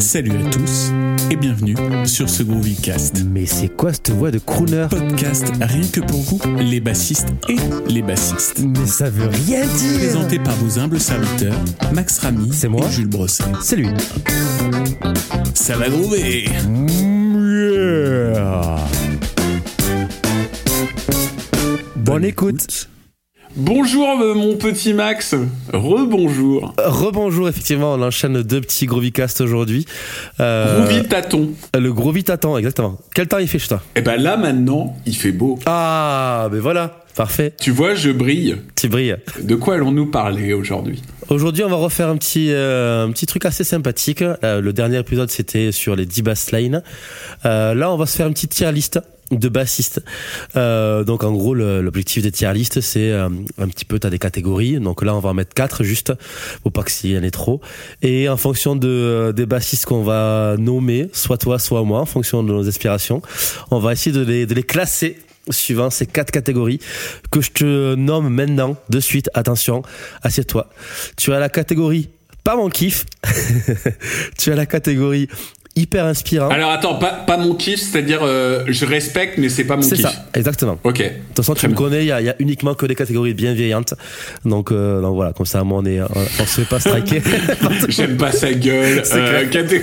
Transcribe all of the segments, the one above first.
Salut à tous et bienvenue sur ce Groovycast. Mais c'est quoi cette voix de crooner? Podcast rien que pour vous, les bassistes et les bassistes. Mais ça veut rien dire Présenté par vos humbles serviteurs, Max Ramy C'est moi? et Jules Brosset. C'est lui. Ça va groover Bonne écoute. Bonjour euh, mon petit Max, rebonjour. Rebonjour, effectivement, on enchaîne deux petits Groovycast aujourd'hui. Euh, Groovy tâton. Le Groovy t'attend, exactement. Quel temps il fait chez toi? Et ben là maintenant, il fait beau. Ah, ben voilà, parfait. Tu vois, je brille. Tu brilles. De quoi allons-nous parler aujourd'hui? Aujourd'hui, on va refaire un petit, euh, un petit truc assez sympathique. Euh, le dernier épisode, c'était sur les 10 basslines. Là, on va se faire une petite tier list de bassistes. Euh, donc en gros l'objectif des tier list c'est euh, un petit peu t'as des catégories. Donc là on va en mettre quatre juste faut pas qu'il y en ait trop. Et en fonction de des bassistes qu'on va nommer soit toi soit moi en fonction de nos aspirations on va essayer de les, de les classer suivant ces quatre catégories que je te nomme maintenant de suite. Attention assieds-toi. Tu as la catégorie pas mon kiff tu as la catégorie hyper inspirant Alors attends, pas, pas mon kiff, c'est-à-dire euh, je respecte mais c'est pas mon c'est kiff. ça exactement Ok. De toute façon, tu me connais, il y a, il y a uniquement que des catégories bienveillantes. Donc, euh, donc voilà, comme ça, moi, on est, on, se fait pas striker. J'aime pas sa gueule. C'est euh, clair. caté-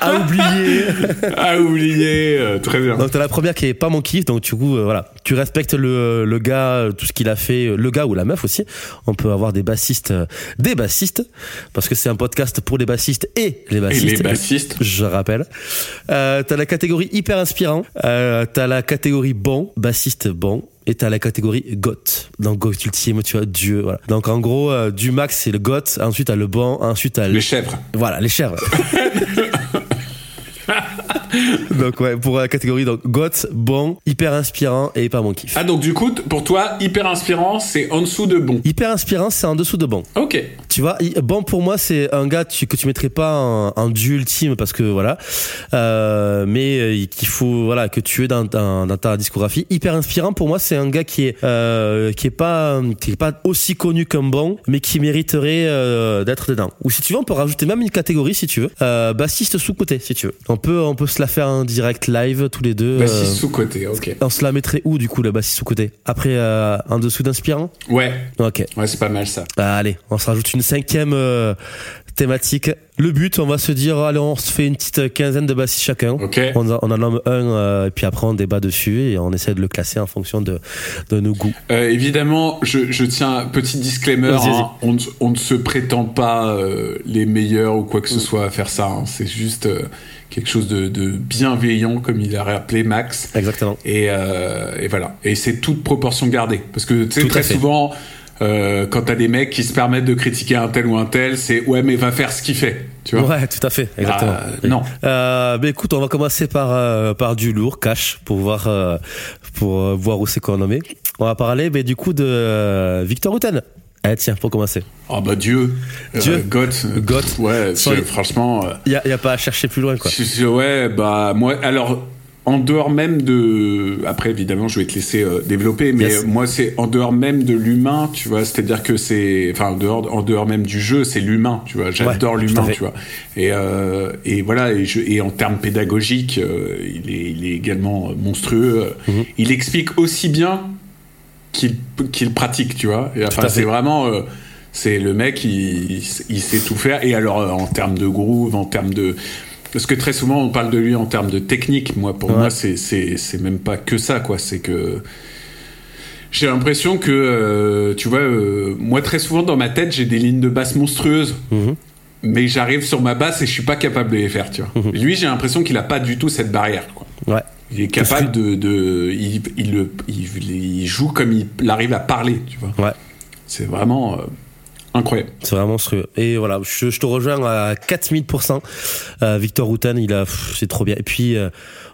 à oublier. à oublier. euh, très bien. Donc, t'as la première qui est pas mon kiff. Donc, du coup, voilà, tu respectes le, le gars, tout ce qu'il a fait, le gars ou la meuf aussi. On peut avoir des bassistes, des bassistes, parce que c'est un podcast pour les bassistes et les Et bassistes. les bassistes. Je rappelle. Euh, t'as la catégorie hyper inspirant. Euh, t'as la catégorie bon, bassiste bon. Et t'as la catégorie goth. Donc goth ultime, tu vois, Dieu. Voilà. Donc en gros, euh, du max c'est le goth. Ensuite t'as le bon. Ensuite t'as le... Les chèvres. voilà les chèvres. donc ouais, pour la catégorie donc goth, bon, hyper inspirant et pas mon kiff. Ah donc du coup, pour toi, hyper inspirant, c'est en dessous de bon. Hyper inspirant, c'est en dessous de bon. Ok. Tu vois, bon pour moi c'est un gars que tu mettrais pas en, en ultime parce que voilà, euh, mais euh, qu'il faut voilà que tu es dans, dans, dans ta discographie. Hyper inspirant pour moi c'est un gars qui est euh, qui est pas qui est pas aussi connu qu'un bon, mais qui mériterait euh, d'être dedans. Ou si tu veux on peut rajouter même une catégorie si tu veux, bassiste sous côté si tu veux. On peut on peut se la faire en direct live tous les deux. Bassiste euh, sous côté. Ok. on se la mettrait où du coup la bassiste sous côté Après euh, en dessous d'inspirant? Ouais. Ok. Ouais, c'est pas mal ça. Ah, allez, on se rajoute une cinquième euh, thématique. Le but, on va se dire, allez, on se fait une petite quinzaine de bassistes chacun. Ok. On, en- on en nomme un, euh, et puis après on débat dessus et on essaie de le classer en fonction de, de nos goûts. Euh, évidemment, je, je tiens un petit disclaimer. Hein, on, ne- on ne se prétend pas euh, les meilleurs ou quoi que ce soit à faire ça. hein. C'est juste quelque chose de, de bienveillant, comme il a rappelé Max. Exactement. Et, euh, et voilà. Et c'est toute proportion gardée. Parce que tu sais, très souvent, euh, quand t'as des mecs qui se permettent de critiquer un tel ou un tel, c'est ouais, mais va faire ce qu'il fait. Tu vois? Ouais, tout à fait, exactement. Ah, non. Euh, ben écoute, on va commencer par euh, par du lourd, cash, pour voir euh, pour euh, voir où c'est qu'on nommé. On va parler, ben du coup de euh, Victor Houten. Eh tiens, pour commencer. Oh bah Dieu. Dieu. Euh, Goth. euh, Goth. Ouais, franchement. euh, Il y a, y a pas à chercher plus loin, quoi. Ouais, bah moi, alors en dehors même de, après évidemment, je vais te laisser euh, développer, mais Yes. moi c'est en dehors même de l'humain, tu vois, c'est-à-dire que c'est, enfin en dehors, en dehors même du jeu, c'est l'humain, tu vois, j'adore Ouais, l'humain, tu vois, et euh, et voilà, et, je, et en termes pédagogiques, euh, il est, il est également euh, monstrueux. Mhm. Il explique aussi bien qu'il pratique, tu vois, et, enfin c'est vraiment. euh, c'est le mec, il, il sait tout faire. Et alors, euh, en termes de groove, en termes de. Parce que très souvent, on parle de lui en termes de technique. Moi, pour Ouais. moi, c'est, même pas que ça, quoi. C'est que. J'ai l'impression que, euh, tu vois, euh, moi, très souvent, dans ma tête, j'ai des lignes de basse monstrueuses. Mhm. Mais j'arrive sur ma basse et je suis pas capable de les faire, tu vois. Mhm. Lui, j'ai l'impression qu'il a pas du tout cette barrière, quoi. Ouais. Il est capable de. de il, il, le- il, il joue comme il, arrive à parler, tu vois. Ouais. C'est vraiment. euh, incroyable. C'est vraiment monstrueux. Et voilà, je, je te rejoins à 4000%. Euh, Victor Houten, il a, c'est trop bien. Et puis, euh,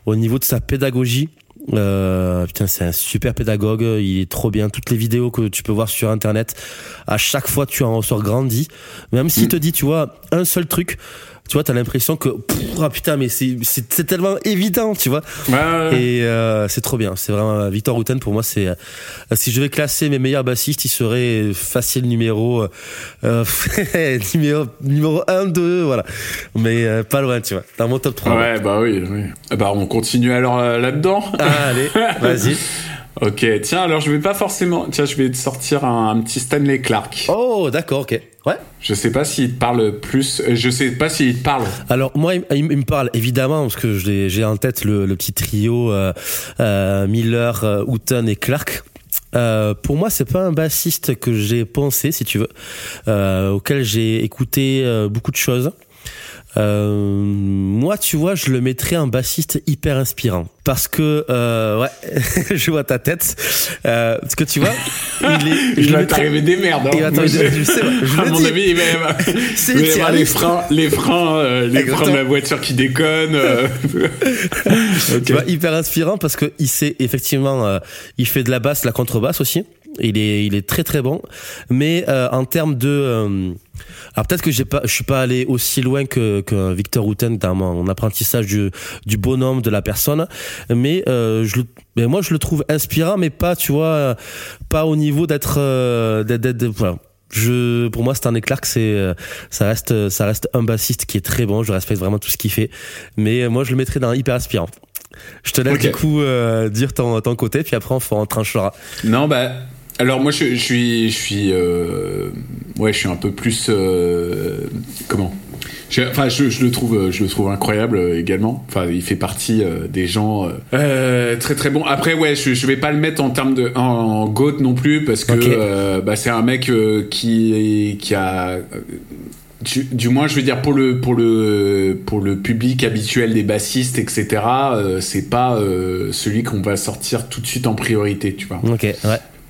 au niveau de sa pédagogie, putain, c'est un super pédagogue. Il est trop bien. Toutes les vidéos que tu peux voir sur Internet, à chaque fois, tu en ressors grandi. Même s'il Mm. te dit, tu vois, un seul truc, tu vois, t'as l'impression que, ah putain, mais c'est, tellement évident, tu vois. Et euh, c'est trop bien. C'est vraiment Victor Routen pour moi. C'est euh, si je vais classer mes meilleurs bassistes, il serait facile numéro euh, numéro numéro 1, 2, voilà. Mais euh, pas loin, tu vois. Dans mon top 3. Ouais, bah oui, oui. Ah Bah on continue alors euh, là-dedans. Ah, allez, vas-y. Ok, tiens, alors je vais pas forcément. Tiens, je vais te sortir un, un petit Stanley Clark. Oh, d'accord, ok. Ouais. Je sais pas s'il te parle plus. euh, Je sais pas s'il te parle. Alors moi, il, il me parle évidemment parce que j'ai en tête le, le petit trio euh, euh, Miller, euh, Houghton et Clark. Euh, pour moi, c'est pas un bassiste que j'ai pensé, si tu veux, euh, auquel j'ai écouté euh, beaucoup de choses. Euh, moi, tu vois, je le mettrais un bassiste hyper inspirant parce que euh, ouais, je vois ta tête. Euh, parce que tu vois, il est. Il le va mettrais- t'arriver des merdes. Hein. Il va t'arriver- je- je sais, je à mon avis, il va y avoir, il va les freins, les freins, euh, les freins de la voiture qui déconnent. euh. Ok. Tu vois, hyper inspirant parce que il sait effectivement, euh, il fait de la basse, de la contrebasse aussi. Il est, il est très très bon. Mais euh, en termes de, euh, alors peut-être que j'ai pas, je suis pas allé aussi loin que, que Victor Houghton dans mon apprentissage du, du bonhomme de la personne, mais euh, je mais moi je le trouve inspirant, mais pas, tu vois, pas au niveau d'être, voilà. Je, pour moi, Stanley Clark, c'est, ça reste, ça reste un bassiste qui est très bon. Je respecte vraiment tout ce qu'il fait, mais moi, je le mettrais dans hyper inspirant. Je te laisse du coup euh, dire ton, ton côté, puis après on, on tranchera. Non, bah. Alors moi, je, je suis, je suis, euh, ouais, je suis un peu plus, euh, comment? Je- Enfin, je, je le trouve, euh, je le trouve incroyable euh, également. Enfin, il fait partie euh, des gens euh, très très bons. Après, ouais, je, je vais pas le mettre en termes de en, en goat non plus parce que bah, c'est un mec qui qui a du, du moins, je veux dire pour le pour le pour le public habituel des bassistes, etc. c'est pas celui qu'on va sortir tout de suite en priorité, tu vois. Ok, ouais.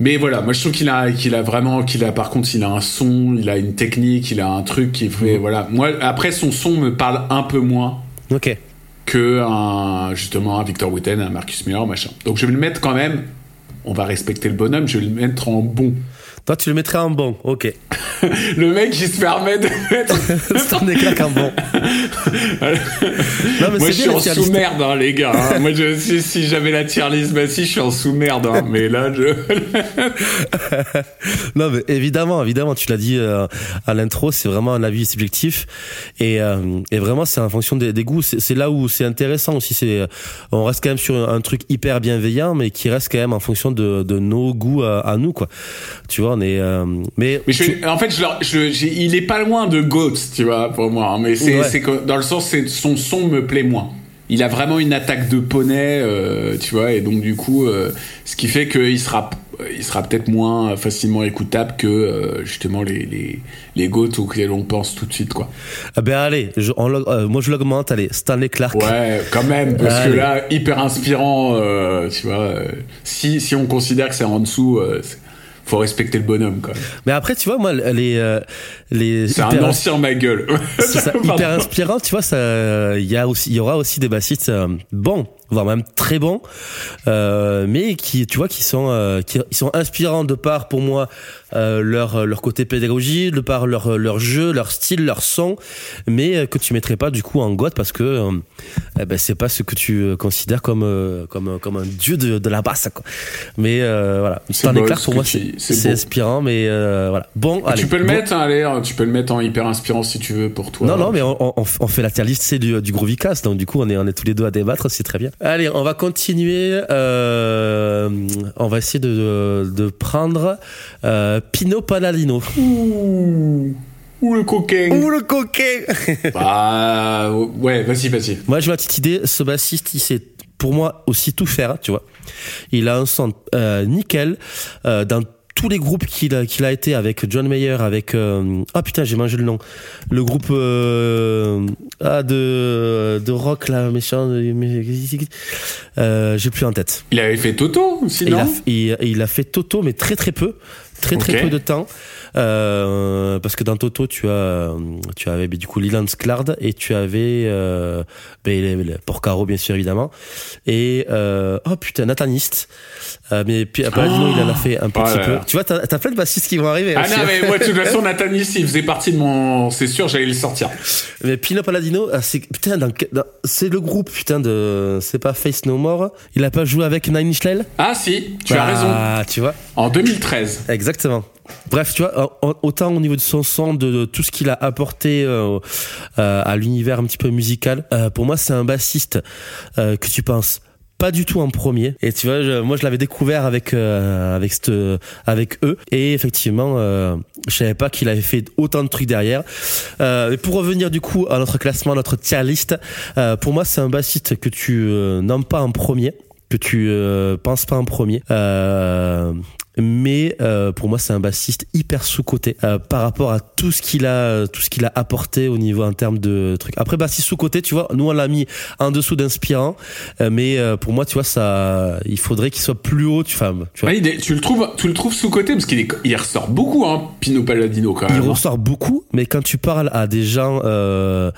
Mais voilà, moi je trouve qu'il a, qu'il a vraiment, qu'il a par contre, il a un son, il a une technique, il a un truc qui fait, voilà. Moi, après son son me parle un peu moins Ok. que un, justement un Victor Wooten, un Marcus Miller, machin. Donc je vais le mettre quand même. On va respecter le bonhomme, je vais le mettre en bon. Toi, tu le mettrais en bon. Ok. Le mec qui se permet de mettre. Stanley Clark en bon. non, mais Moi je suis en sous-merde, hein, les gars. hein. Moi je, si, si j'avais la tier list, bah si je suis en sous-merde, hein. mais là je. Non, mais évidemment, évidemment, tu l'as dit euh, à l'intro, c'est vraiment un avis subjectif et, euh, et vraiment c'est en fonction des, des goûts. C'est c'est là où c'est intéressant aussi. C'est on reste quand même sur un, un truc hyper bienveillant, mais qui reste quand même en fonction de, de nos goûts à, à nous, quoi. Tu vois, euh, mais Mais je, tu- en fait, je, je- il est pas loin de Goat, tu vois, pour moi. hein. Mais c'est, Ouais. dans le sens, son son me plaît moins. Il a vraiment une attaque de poney, euh, tu vois, et donc du coup, euh, ce qui fait qu'il sera, il sera peut-être moins facilement écoutable que justement les les les Goat auxquels on pense tout de suite, quoi. ah ben allez, je, on l'aug- euh, moi je l'augmente. Allez, Stanley Clark. Ouais, quand même, parce Allez. que là, hyper inspirant, euh, tu vois. euh, si si on considère que c'est en dessous, faut respecter le bonhomme, même. Mais après, tu vois, moi, les euh, les C'est un ancien ma gueule. c'est ça, hyper inspirant, tu vois, ça, il y a aussi, il y aura aussi des bassistes euh, bons, voire même très bons, euh, mais qui, tu vois, qui sont, euh, qui ils sont inspirants de par, pour moi, euh, leur leur côté pédagogie, de par leur leur jeu, leur style, leur son, mais euh, que tu mettrais pas du coup en goth parce que euh, eh ben c'est pas ce que tu euh, considères comme comme comme un dieu de, de la basse, quoi. Mais euh, voilà, C'est Clark ce pour moi c'est inspirant, mais euh, voilà. Bon, allez. tu peux le bon. mettre, hein, allez, tu peux le mettre en hyper inspirant si tu veux pour toi. Non, non, mais on, on, on fait la tier list, c'est du, du Groovy Cast, donc du coup, on est, on est tous les deux à débattre, c'est très bien. Allez, on va continuer. Euh, on va essayer de, de prendre euh, Pino Palladino. Ouh, ouh, le coquin. Ouh, le coquin Bah, ouais, vas-y, vas-y. Moi, j'ai ma petite idée. Ce bassiste, il sait, pour moi, aussi tout faire, tu vois. Il a un son euh, nickel euh, dans tous les groupes qu'il a, qu'il a été avec John Mayer, avec euh, ah putain j'ai mangé le nom, le groupe euh, ah de de rock là méchant, euh, j'ai plus en tête. Il avait fait Toto aussi, Et il, a, il, il a fait Toto mais très très peu très très peu de temps. Euh, parce que dans Toto, tu as, tu avais du coup Leland Sklard et tu avais euh, ben, Porcaro bien sûr évidemment et euh, oh putain Nathaniste. Euh, mais puis Oh. il en a fait un petit là peu. Tu vois, t'as as plein de bassistes qui vont arriver. Ah aussi, non, hein. mais moi, de toute façon, Nathanis, il faisait partie de mon. C'est sûr, j'allais le sortir. Mais Pino Palladino, ah, c'est putain, dans- dans- c'est le groupe putain de, c'est pas Face No More. Il a pas joué avec Nine Inch Nails? Ah, si, tu as raison. Ah, tu vois. En 2013. Exactement. Bref, tu vois, autant au niveau de son son, de, tout ce qu'il a apporté euh, euh, à l'univers un petit peu musical, euh, pour moi, c'est un bassiste que tu penses pas du tout en premier. Et tu vois, je- moi, je l'avais découvert avec avec eux, et effectivement, je savais pas qu'il avait fait autant de trucs derrière. Et pour revenir du coup à notre classement, notre tier list, pour moi, c'est un bassiste que tu nommes pas en premier que tu penses pas en premier. Mais euh, pour moi c'est un bassiste hyper sous coté par rapport à tout ce qu'il a tout ce qu'il a apporté au niveau en termes de trucs après bassiste sous coté tu vois nous on l'a mis en dessous d'inspirant euh, mais euh, pour moi tu vois ça il faudrait qu'il soit plus haut tu, enfin, tu vois Ouais, il est- tu le trouves, tu le trouves sous côté parce qu'il il ressort beaucoup, hein, Pino Palladino quand il même. hein. ressort beaucoup, mais quand tu parles à des gens euh,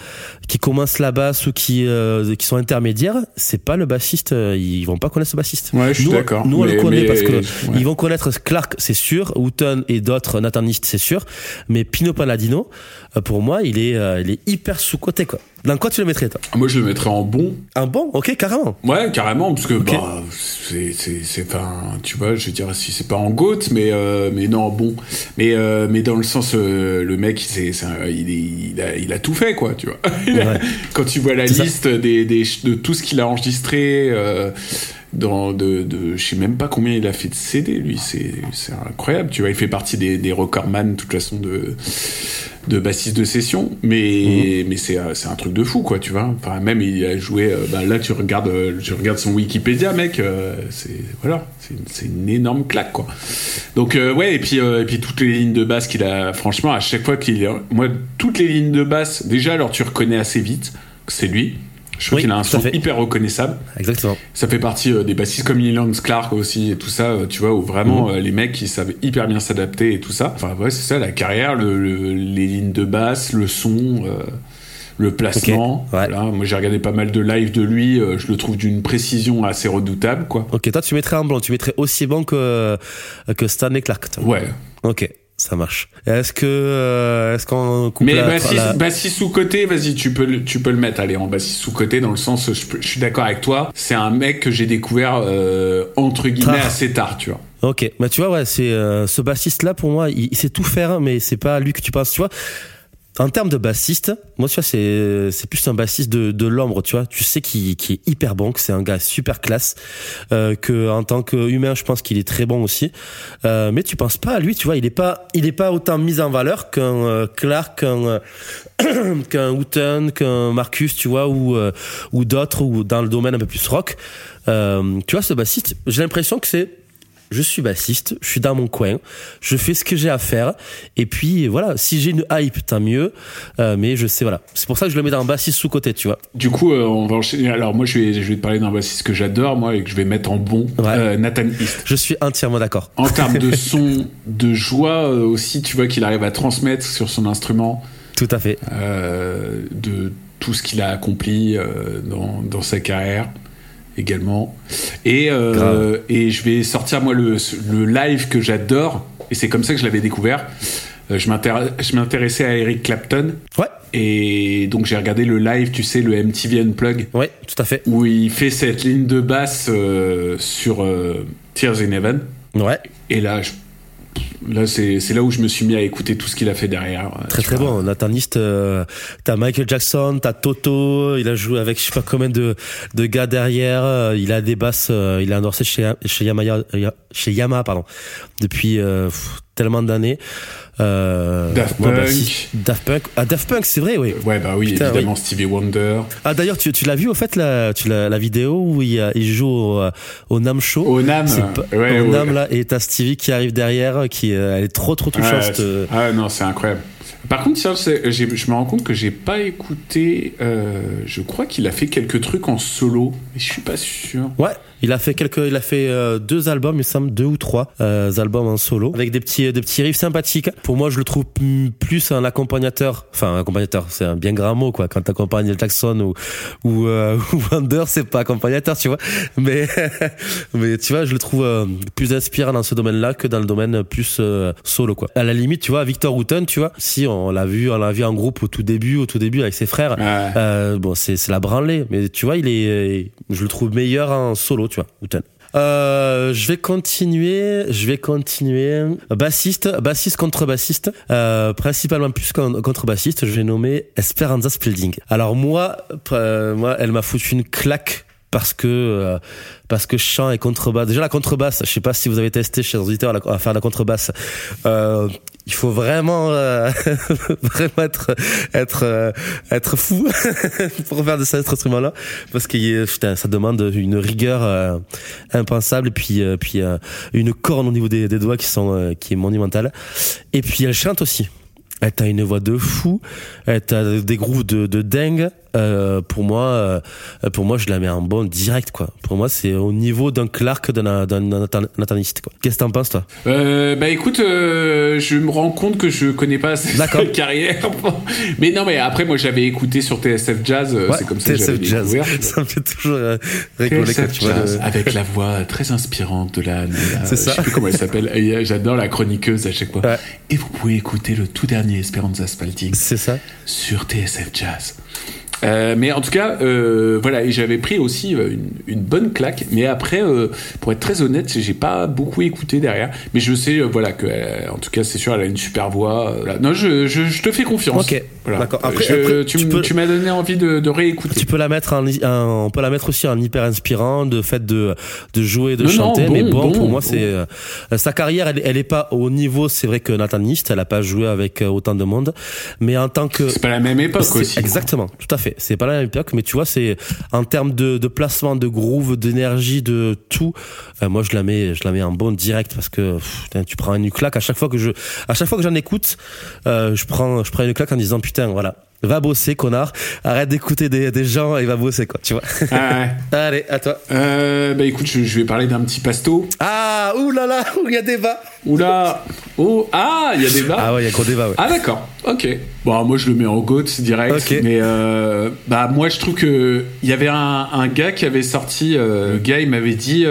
qui commencent la basse ou qui euh, qui sont intermédiaires, c'est pas le bassiste. euh, Ils vont pas connaître ce bassiste. Ouais, je suis nous, d'accord. Nous on Mais- le connaît mais- parce que ouais. ils vont connaître Clark, c'est sûr, Houghton et d'autres Nathanist, c'est sûr. Mais Pino Palladino, euh, pour moi, il est euh, il est hyper sous côté quoi. Dans quoi tu le mettrais toi? Moi, je le mettrais en bon. Un bon, ok, carrément. Ouais, carrément, parce que bah, c'est, c'est, c'est pas, tu vois, je veux dire, si c'est pas en goat, mais, euh, mais non, bon, mais, euh, mais dans le sens, euh, le mec, il, est, il, a, il a tout fait, quoi, tu vois. Ouais. Quand tu vois la liste des, des, de tout ce qu'il a enregistré, dans, de, de, je sais même pas combien il a fait de CD, lui, c'est, c'est incroyable, tu vois, il fait partie des, des recordman, de toute façon, de, de bassiste de session, mais, mais c'est, c'est un truc de fou, quoi, tu vois. Enfin, même il a joué, euh, bah, là, tu regardes, euh, tu regardes son Wikipédia, mec, euh, c'est, voilà, c'est, une- c'est une énorme claque, quoi. Donc, euh, ouais, et puis, euh, et puis toutes les lignes de basse qu'il a, franchement, à chaque fois qu'il, moi, toutes les lignes de basse, déjà, alors tu reconnais assez vite que c'est lui. Je trouve Oui, qu'il a un son fait. hyper reconnaissable. Exactement. Ça fait partie euh, des bassistes comme Leland Clark aussi et tout ça, euh, tu vois, où vraiment Mhm. euh, les mecs ils savent hyper bien s'adapter et tout ça. Enfin ouais, c'est ça, la carrière, le, le- les lignes de basse, le son, euh, le placement. Ouais. Voilà. Moi j'ai regardé pas mal de live de lui, euh, je le trouve d'une précision assez redoutable, quoi. Ok, toi tu mettrais en blanc, tu mettrais aussi bon que que Stanley Clark. Ouais. Ok, ça marche. Est-ce que euh, est-ce qu'on coupe Mais la- bassiste, la- bassiste sous côté, vas-y, tu peux le, tu peux le mettre. Allez, en bassiste sous côté dans le sens, je, suis d'accord avec toi. C'est un mec que j'ai découvert euh, entre guillemets Tard. assez tard, tu vois. Ok, mais tu vois, ouais, c'est euh, ce bassiste là pour moi, il, il sait tout faire, mais c'est pas lui que tu penses, tu vois. En termes de bassiste, moi tu vois, c'est c'est plus un bassiste de, de l'ombre, tu vois. Tu sais qu'il qui est hyper bon, que c'est un gars super classe, euh, que en tant qu'humain, je pense qu'il est très bon aussi. Euh, mais tu penses pas à lui, tu vois. Il est pas il est pas autant mis en valeur qu'un euh, Clark, qu'un qu'un Houghton, qu'un Marcus, tu vois, ou euh, ou d'autres, ou dans le domaine un peu plus rock. Euh, tu vois, ce bassiste, j'ai l'impression que c'est je suis bassiste, je suis dans mon coin, je fais ce que j'ai à faire, et puis voilà, si j'ai une hype, tant mieux, euh, mais je sais, voilà. C'est pour ça que je le mets dans bassiste sous-côté, tu vois. Du coup, euh, on va enchaîner. Alors moi, je vais, je vais te parler d'un bassiste que j'adore, moi, et que je vais mettre en bon, Ouais. euh, Nathan East. Je suis entièrement d'accord. En termes de son, de joie aussi, tu vois qu'il arrive à transmettre sur son instrument Tout à fait. de tout ce qu'il a accompli dans, dans sa carrière également. Et, euh, et je vais sortir moi le, le live que j'adore, et c'est comme ça que je l'avais découvert. Euh, je m'intér- je m'intéressais à Eric Clapton, Ouais, et donc j'ai regardé le live, tu sais, le MTV Unplugged. ouais, tout à fait. où il fait cette ligne de basse euh, sur Tears in Heaven. Ouais, Et là, je- là c'est là où je me suis mis à écouter tout ce qu'il a fait derrière. euh, très très vois. bon. Nathaniste, euh, t'as Michael Jackson, t'as Toto, il a joué avec je sais pas combien de, de gars derrière, euh, il a des basses, euh, il a endorsé chez, chez Yamaha, chez Yamaha, pardon, depuis euh, tellement d'années. Euh, Daft ouais, bah, Punk. si- Daft Punk. Ah, Daft Punk, c'est vrai, oui. Ouais, bah oui, Putain, évidemment, Stevie Wonder. Ah d'ailleurs tu, tu l'as vu au fait la, tu la vidéo où il, joue au, au Nam Show? Au Nam. Pas- ouais, au ouais. Nam là et t'as Stevie qui arrive derrière qui euh, elle est trop trop touchante. Ouais, Ah non, c'est incroyable. Par contre, je me rends compte que j'ai pas écouté. euh, je crois qu'il a fait quelques trucs en solo, mais je suis pas sûr. Ouais, il a fait quelques, il a fait euh, deux albums, il me semble deux ou trois euh, albums en solo avec des petits, des petits riffs sympathiques. Pour moi, je le trouve plus un accompagnateur, enfin un accompagnateur, c'est un bien grand mot quoi. Quand t'accompagnes Jackson ou ou, euh, ou c'est pas accompagnateur, tu vois. Mais mais tu vois, je le trouve euh, plus inspirant dans ce domaine-là que dans le domaine plus euh, solo quoi. À la limite, tu vois, Victor Houghton, tu vois, si on l'a vu, on l'a vu en groupe au tout début, au tout début avec ses frères. Ouais. Euh, bon, c'est c'est la branlée, mais tu vois, il est, je le trouve meilleur en solo, tu vois. Euh, je vais continuer, je vais continuer. Bassiste, bassiste contre bassiste, euh, principalement plus con- contre bassiste, je vais nommer Esperanza Spalding. Alors moi, euh, moi, elle m'a foutu une claque parce que euh, parce que chant et contrebasse. Déjà la contrebasse, je sais pas si vous avez testé chez les auditeurs à faire la contrebasse. Euh, il faut vraiment euh, vraiment être être euh, être fou pour faire de cet instrument-là parce que putain, ça demande une rigueur euh, impensable et puis puis une corne au niveau des, doigts qui sont qui est monumentale. Et puis elle chante aussi. Elle a une voix de fou, elle a des grooves de, de dingue. Euh, pour moi, euh, pour moi, je la mets en bon direct, quoi. Pour moi, c'est au niveau d'un Clark, d'un Nathaniste, quoi. Qu'est-ce que t'en penses, toi? Euh, bah écoute, je me rends compte que je connais pas sa carrière. mais non, mais après, moi j'avais écouté sur TSF Jazz, Ouais, c'est comme ça que TSF j'avais découvert. tu vois. Ça me fait toujours rigoler quand vois. Le- avec la voix très inspirante de la. C'est ça. Je sais plus comment elle s'appelle. J'adore la chroniqueuse à chaque fois. Ouais. Et vous pouvez écouter le tout dernier Esperanza Spalding C'est ça. sur TSF Jazz. Euh, mais en tout cas, euh, voilà, et j'avais pris aussi euh, une, une bonne claque. Mais après, euh, pour être très honnête, j'ai pas beaucoup écouté derrière. Mais je sais, euh, voilà, que, en tout cas, c'est sûr, elle a une super voix. voilà. Non, je, je, je te fais confiance. Ok, Voilà. d'accord. Après- je- après, tu, tu m- peux- tu m'as donné envie de, de réécouter. Tu peux la mettre en, en- on peut la mettre aussi en hyper inspirant de fait de de jouer, de Non, non, chanter. bon, mais bon, bon, pour moi, bon. c'est euh, sa carrière, elle, elle est pas au niveau. C'est vrai que Nathan Nist, elle a pas joué avec autant de monde, mais en tant que C'est pas la même époque aussi. Exactement, tout à fait. C'est pas la même époque, mais tu vois, c'est en termes de, placement, de groove, d'énergie, de tout. euh, moi, je la mets, je la mets en bon direct parce que tu prends une claque à chaque fois que je, à chaque fois que j'en écoute, euh, je prends, je prends une claque en disant putain, voilà. Va bosser, connard. Arrête d'écouter des, des gens et va bosser, quoi, tu vois. Ah, ouais. Allez, à toi. Euh, bah écoute, je, je vais parler d'un petit pasto. Ah, oulala, il y a débat. Oula Oh Ah, il y a des bas. Ah ouais, il y a gros débat, ouais. Ah d'accord, ok. Bon, moi je le mets en GOAT direct, Ok. mais euh, bah moi je trouve que il y avait un, un gars qui avait sorti, euh, le gars il m'avait dit,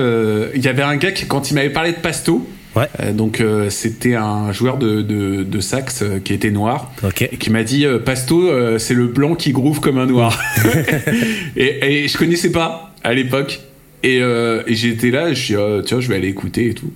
il y avait un gars qui quand il m'avait parlé de Pasto, Ouais. euh, donc euh, c'était un joueur de, de, de sax euh, qui était noir, et qui m'a dit Pasto c'est le blanc qui groove comme un noir, et, et je connaissais pas à l'époque, et, et j'étais là, je suis euh, tiens je vais aller écouter et tout,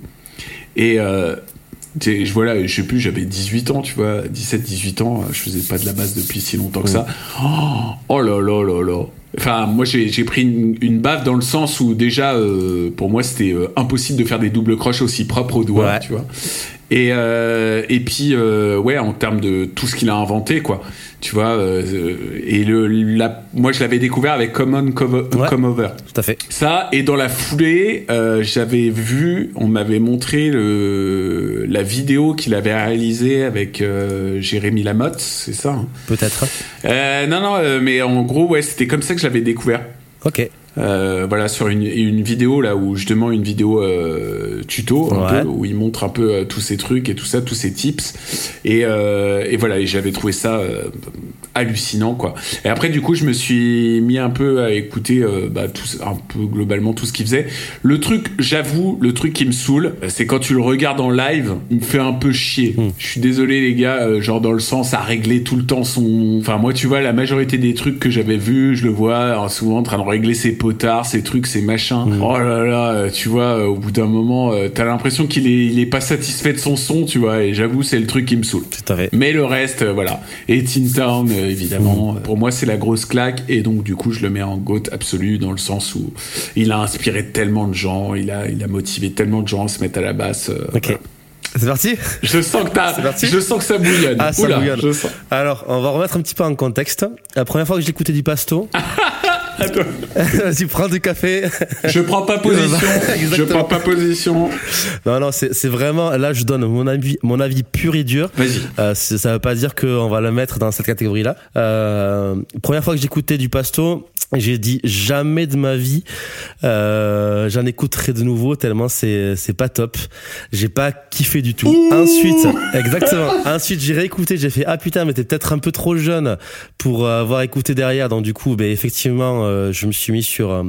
et je voilà, je sais plus, j'avais 18 ans, tu vois, 17, 18 ans, je faisais pas de la basse depuis si longtemps que ça. Oh, oh là là là là. Enfin, moi j'ai pris une, une baffe dans le sens où déjà, euh, pour moi, c'était euh, impossible de faire des doubles croches aussi propres aux doigts, Ouais. tu vois. Et, euh, et puis, euh, ouais, en termes de tout ce qu'il a inventé, quoi. Tu vois, euh, et le, la, moi je l'avais découvert avec Common Cover, Ouais. Come Over. Tout à fait. Ça, et dans la foulée, j'avais vu, on m'avait montré le, la vidéo qu'il avait réalisée avec Jérémy Lamotte, c'est ça hein? Peut-être. Non, non, mais en gros, ouais, c'était comme ça que je l'avais découvert. Ok. Euh, voilà, sur une, une vidéo là où justement une vidéo euh, tuto, un Ouais. peu, où il montre un peu euh, tous ces trucs et tout ça, tous ces tips. Et, euh, et voilà, et j'avais trouvé ça euh, hallucinant quoi. Et après du coup, je me suis mis un peu à écouter bah, tout, un peu globalement tout ce qu'il faisait. Le truc, j'avoue, le truc qui me saoule, c'est quand tu le regardes en live, il me fait un peu chier. Hmm. Je suis désolé les gars, genre dans le sens à régler tout le temps son. Enfin moi, tu vois, la majorité des trucs que j'avais vus, je le vois souvent en train de régler ses potards, ses trucs, ses machins. Oh là là, euh, tu vois, euh, au bout d'un moment, euh, t'as l'impression qu'il est, il est pas satisfait de son son, tu vois. Et j'avoue, c'est le truc qui me saoule. Tout à fait. Mais le reste, voilà. Et Teen Town, évidemment. Pour moi, c'est la grosse claque. Et donc, du coup, je le mets en GOAT absolu dans le sens où il a inspiré tellement de gens, il a, il a motivé tellement de gens à se mettre à la basse. Ok. voilà. C'est parti? Je sens que t'as, C'est parti? je sens que ça bouillonne. Ah, ça Oula, bouillonne. je sens. Alors, on va remettre un petit peu en contexte. La première fois que j'ai écouté du Pasto, Vas-y, prends du café. Je prends pas position. je prends pas position. Non, non, c'est vraiment. Là, je donne mon avis, mon avis pur et dur. Vas-y. Euh, ça veut pas dire qu'on va le mettre dans cette catégorie-là. Euh, première fois que j'écoutais du Pasto, j'ai dit jamais de ma vie euh, j'en écouterai de nouveau tellement c'est c'est pas top. J'ai pas kiffé du tout. Ensuite, exactement. Ensuite, j'ai réécouté, j'ai fait ah putain, mais t'es peut-être un peu trop jeune pour avoir écouté derrière. Donc du coup, ben effectivement, euh, je me suis mis sur euh,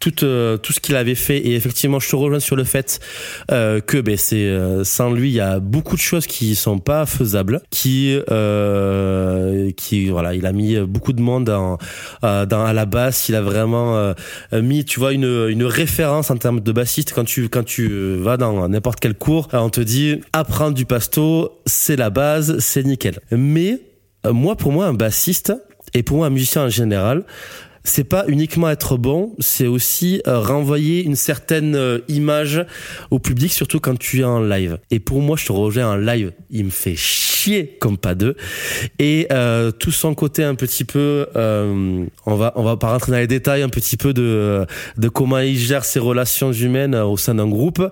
tout euh, tout ce qu'il avait fait. Et effectivement je te rejoins sur le fait que ben c'est sans lui il y a beaucoup de choses qui sont pas faisables qui qui voilà il a mis beaucoup de monde dans, dans à la basse. Il a vraiment mis tu vois une une référence en termes de bassiste. Quand tu quand tu vas dans n'importe quel cours on te dit apprendre du pasto c'est la base c'est nickel. Mais moi pour moi un bassiste et pour moi un musicien en général c'est pas uniquement être bon, c'est aussi euh, renvoyer une certaine euh, image au public, surtout quand tu es en live. Et pour moi, je te rejoins en live, il me fait chier comme pas deux. Et euh, tout son côté un petit peu, euh, on va on va pas rentrer dans les détails, un petit peu de de comment il gère ses relations humaines au sein d'un groupe,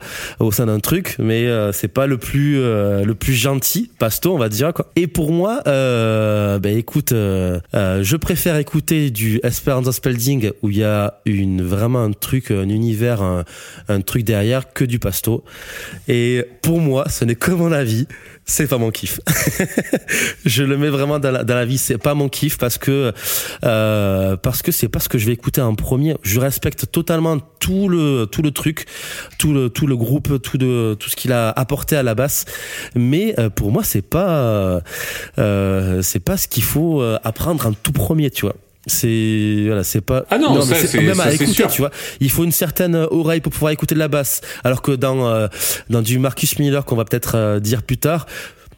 au sein d'un truc, mais c'est pas le plus le plus gentil, pasto, on va dire quoi. Et pour moi, ben écoute, je préfère écouter du Esperanza Spelding où il y a une vraiment un truc, un univers, un, truc derrière que du pasto. Et pour moi, ce n'est que mon avis. C'est pas mon kiff. je le mets vraiment dans la, dans la vie. C'est pas mon kiff parce que euh, parce que c'est pas ce que je vais écouter en premier. Je respecte totalement tout le tout le truc, tout le tout le groupe, tout de tout ce qu'il a apporté à la basse. Mais euh, pour moi, c'est pas euh, c'est pas ce qu'il faut apprendre en tout premier, tu vois c'est voilà c'est pas ah non, ça, c'est même à écouter tu vois. Il faut une certaine oreille pour pouvoir écouter de la basse. Alors que dans euh, dans du Marcus Miller qu'on va peut-être euh, dire plus tard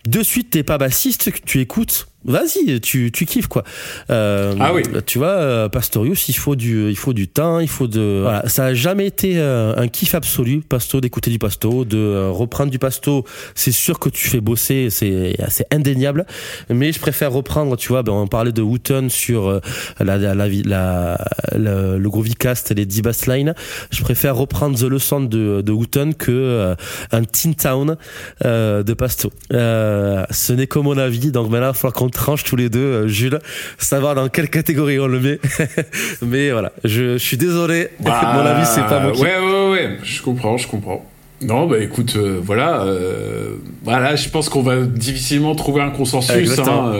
de suite t'es pas bassiste tu écoutes vas-y, tu, tu kiffes quoi. Euh, ah oui. Tu vois, euh, Pastorius, il faut du, il faut du temps, il faut de. Voilà, ça a jamais été euh, un kiff absolu, Pasto, d'écouter du Pasto, de euh, reprendre du Pasto. C'est sûr que tu fais bosser, c'est assez indéniable. Mais je préfère reprendre, tu vois, ben, on parlait de Wooten sur la, la, la, la, le Groovy Cast, les 10 basslines. Je préfère reprendre The Lesson de, de Wooten que un Teen Town de Pasto. ce n'est que mon avis, donc maintenant il va falloir qu'on tranche tous les deux, euh, Jules, savoir dans quelle catégorie on le met. Mais voilà, je, suis désolé, bah, mon avis c'est pas mon Ouais, ouais, ouais, je comprends, je comprends. Non, bah écoute, euh, voilà, euh, voilà, je pense qu'on va difficilement trouver un consensus. Hein,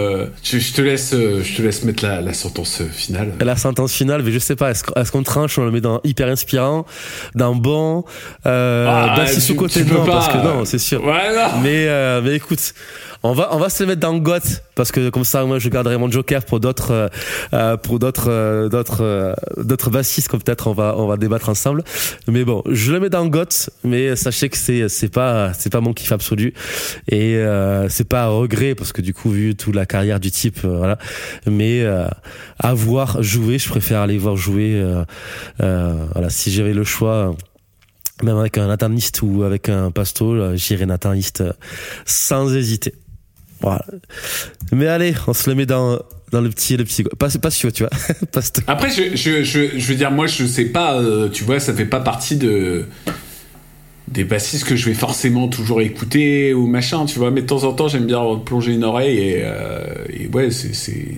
je, te laisse, je te laisse mettre la, sentence finale. La sentence finale, mais je sais pas, est-ce qu'on tranche, on le met dans hyper inspirant, dans bon, euh, ah, c'est sous côté non, parce que non, c'est sûr. Non. Mais, mais écoute, on va, on va se mettre dans Goth parce que comme ça, moi, je garderai mon joker pour d'autres, euh, euh, pour d'autres, euh, d'autres, d'autres bassistes comme peut-être on va, on va débattre ensemble. Mais bon, je le mets dans Goth, mais sachez que c'est, c'est pas, c'est pas mon kiff absolu et c'est pas un regret parce que du coup, vu toute la carrière du type, voilà. Mais à voir jouer, je préfère aller voir jouer. voilà, si j'avais le choix même avec un Nathaniste ou avec un Pasto, j'irai Nathaniste sans hésiter. Voilà. Mais allez, on se le met dans dans le petit le petit pas pas sûr tu vois. Après je, je, je, je veux dire moi je sais pas euh, tu vois ça fait pas partie de des bassistes que je vais forcément toujours écouter ou machin tu vois. Mais de temps en temps j'aime bien plonger une oreille et, euh, et ouais c'est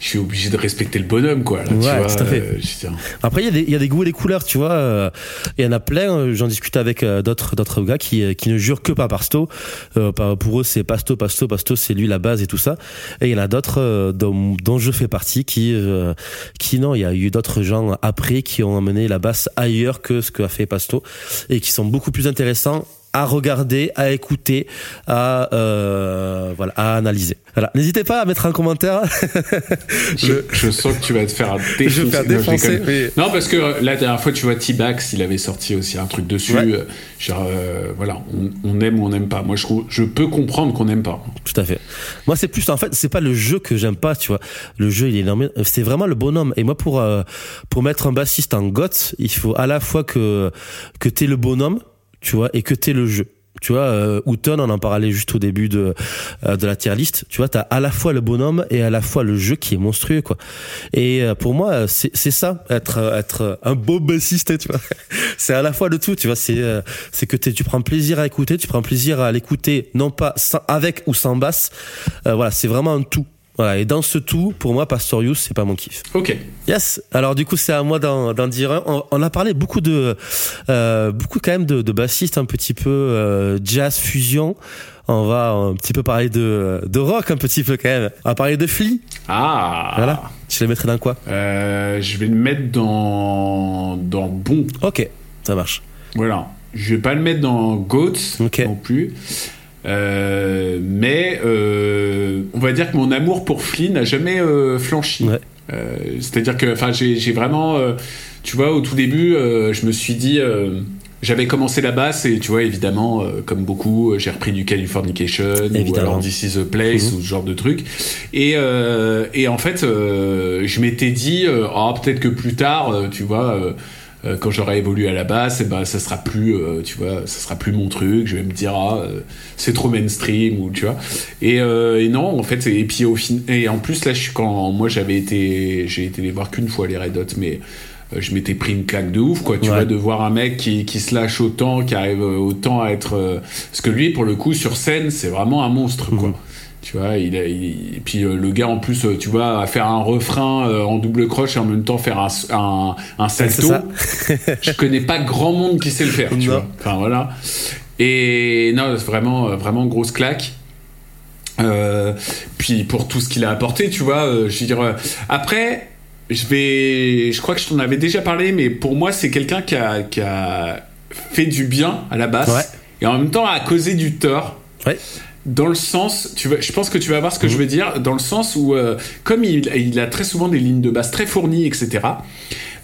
je suis obligé de respecter le bonhomme, quoi. Là, ouais, tu vois, tout à fait. Euh, Après, il y, y, a des goûts et des couleurs, tu vois. Euh, il y en a plein. Euh, j'en discute avec d'autres d'autres gars qui, qui ne jurent que par Pasto. pour eux, c'est Pasto, Pasto, Pasto, c'est lui la base et tout ça. Et il y en a d'autres dont, dont, je fais partie qui, qui non, il y a eu d'autres gens après qui ont amené la basse ailleurs que ce qu'a fait Pasto et qui sont beaucoup plus intéressants à regarder, à écouter, à euh, voilà, à analyser. Voilà, n'hésitez pas à mettre un commentaire. je, je, sens que tu vas te faire défoncer. Je vais faire défoncer. Non, parce que euh, la dernière fois, tu vois, T-Bax, il avait sorti aussi un truc dessus. Euh, genre, euh, voilà, on, on, aime ou on n'aime pas. Moi, je trouve, je peux comprendre qu'on n'aime pas. Tout à fait. Moi, c'est plus en fait, c'est pas le jeu que j'aime pas, tu vois. Le jeu, il est énorme. C'est vraiment le bonhomme. Et moi, pour pour mettre un bassiste en goth, il faut à la fois que que t'es le bonhomme tu vois, et que t'es le jeu Tu vois, euh, Houghton, on en parlait juste au début de euh, de la tier list. Tu vois, t'as à la fois le bonhomme et à la fois le jeu qui est monstrueux, quoi. Et euh, pour moi, c'est c'est ça, être être un beau bassiste, tu vois. c'est à la fois le tout, tu vois. C'est euh, c'est que t'es- tu prends plaisir à écouter, tu prends plaisir à l'écouter, non pas sans- avec ou sans basse. Voilà, c'est vraiment un tout. Voilà, et dans ce tout, pour moi, Pastorius, c'est pas mon kiff. Ok. Yes. Alors du coup, c'est à moi d'en dire un. On, on a parlé beaucoup de, euh, beaucoup quand même de, de bassistes un petit peu euh, jazz fusion. On va un petit peu parler de, de rock un petit peu quand même. On va parler de Flea. Ah. Voilà. Je les mettrai dans quoi? Euh, je vais le mettre dans dans bon. Ok, ça marche. Voilà. Je vais pas le mettre dans Goats non plus. Euh, mais euh, on va dire que mon amour pour Flea n'a jamais euh, flanchi. Ouais. Euh, C'est-à-dire que, enfin, j'ai vraiment, euh, tu vois, au tout début, euh, je me suis dit, euh, j'avais commencé la basse et tu vois, évidemment, euh, comme beaucoup, j'ai repris du Californication ou Évidemment. alors This is a Place Mhm. ou ce genre de truc. Et, euh, et en fait, euh, je m'étais dit, euh, Ah, peut-être que plus tard, tu vois. Euh, quand j'aurai évolué à la basse, et ben ça sera plus, euh, tu vois, ça sera plus mon truc. Je vais me dire ah euh, c'est trop mainstream ou tu vois. Et, euh, et non en fait et puis au fin et en plus là je suis quand moi j'avais été j'ai été les voir qu'une fois les Red Hot mais je m'étais pris une claque de ouf quoi tu Ouais. vois de voir un mec qui, qui se lâche autant qui arrive autant à être euh, parce que lui pour le coup sur scène c'est vraiment un monstre quoi Mhm. Tu vois il, a, il- et puis euh, le gars en plus euh, tu vois à faire un refrain euh, en double croche et en même temps faire un, un, un salto je connais pas grand monde qui sait le faire, tu Non. vois. Enfin voilà. Et non, vraiment, vraiment grosse claque. Euh, puis pour tout ce qu'il a apporté, tu vois, je veux dire. après, je vais, je crois que je t'en avais déjà parlé, mais pour moi, c'est quelqu'un qui a, qui a fait du bien à la basse Ouais. et en même temps a causé du tort. Ouais. Dans le sens, tu vas, je pense que tu vas voir ce que Mhm. je veux dire, dans le sens où, euh, comme il, il a très souvent des lignes de basse très fournies, etc.,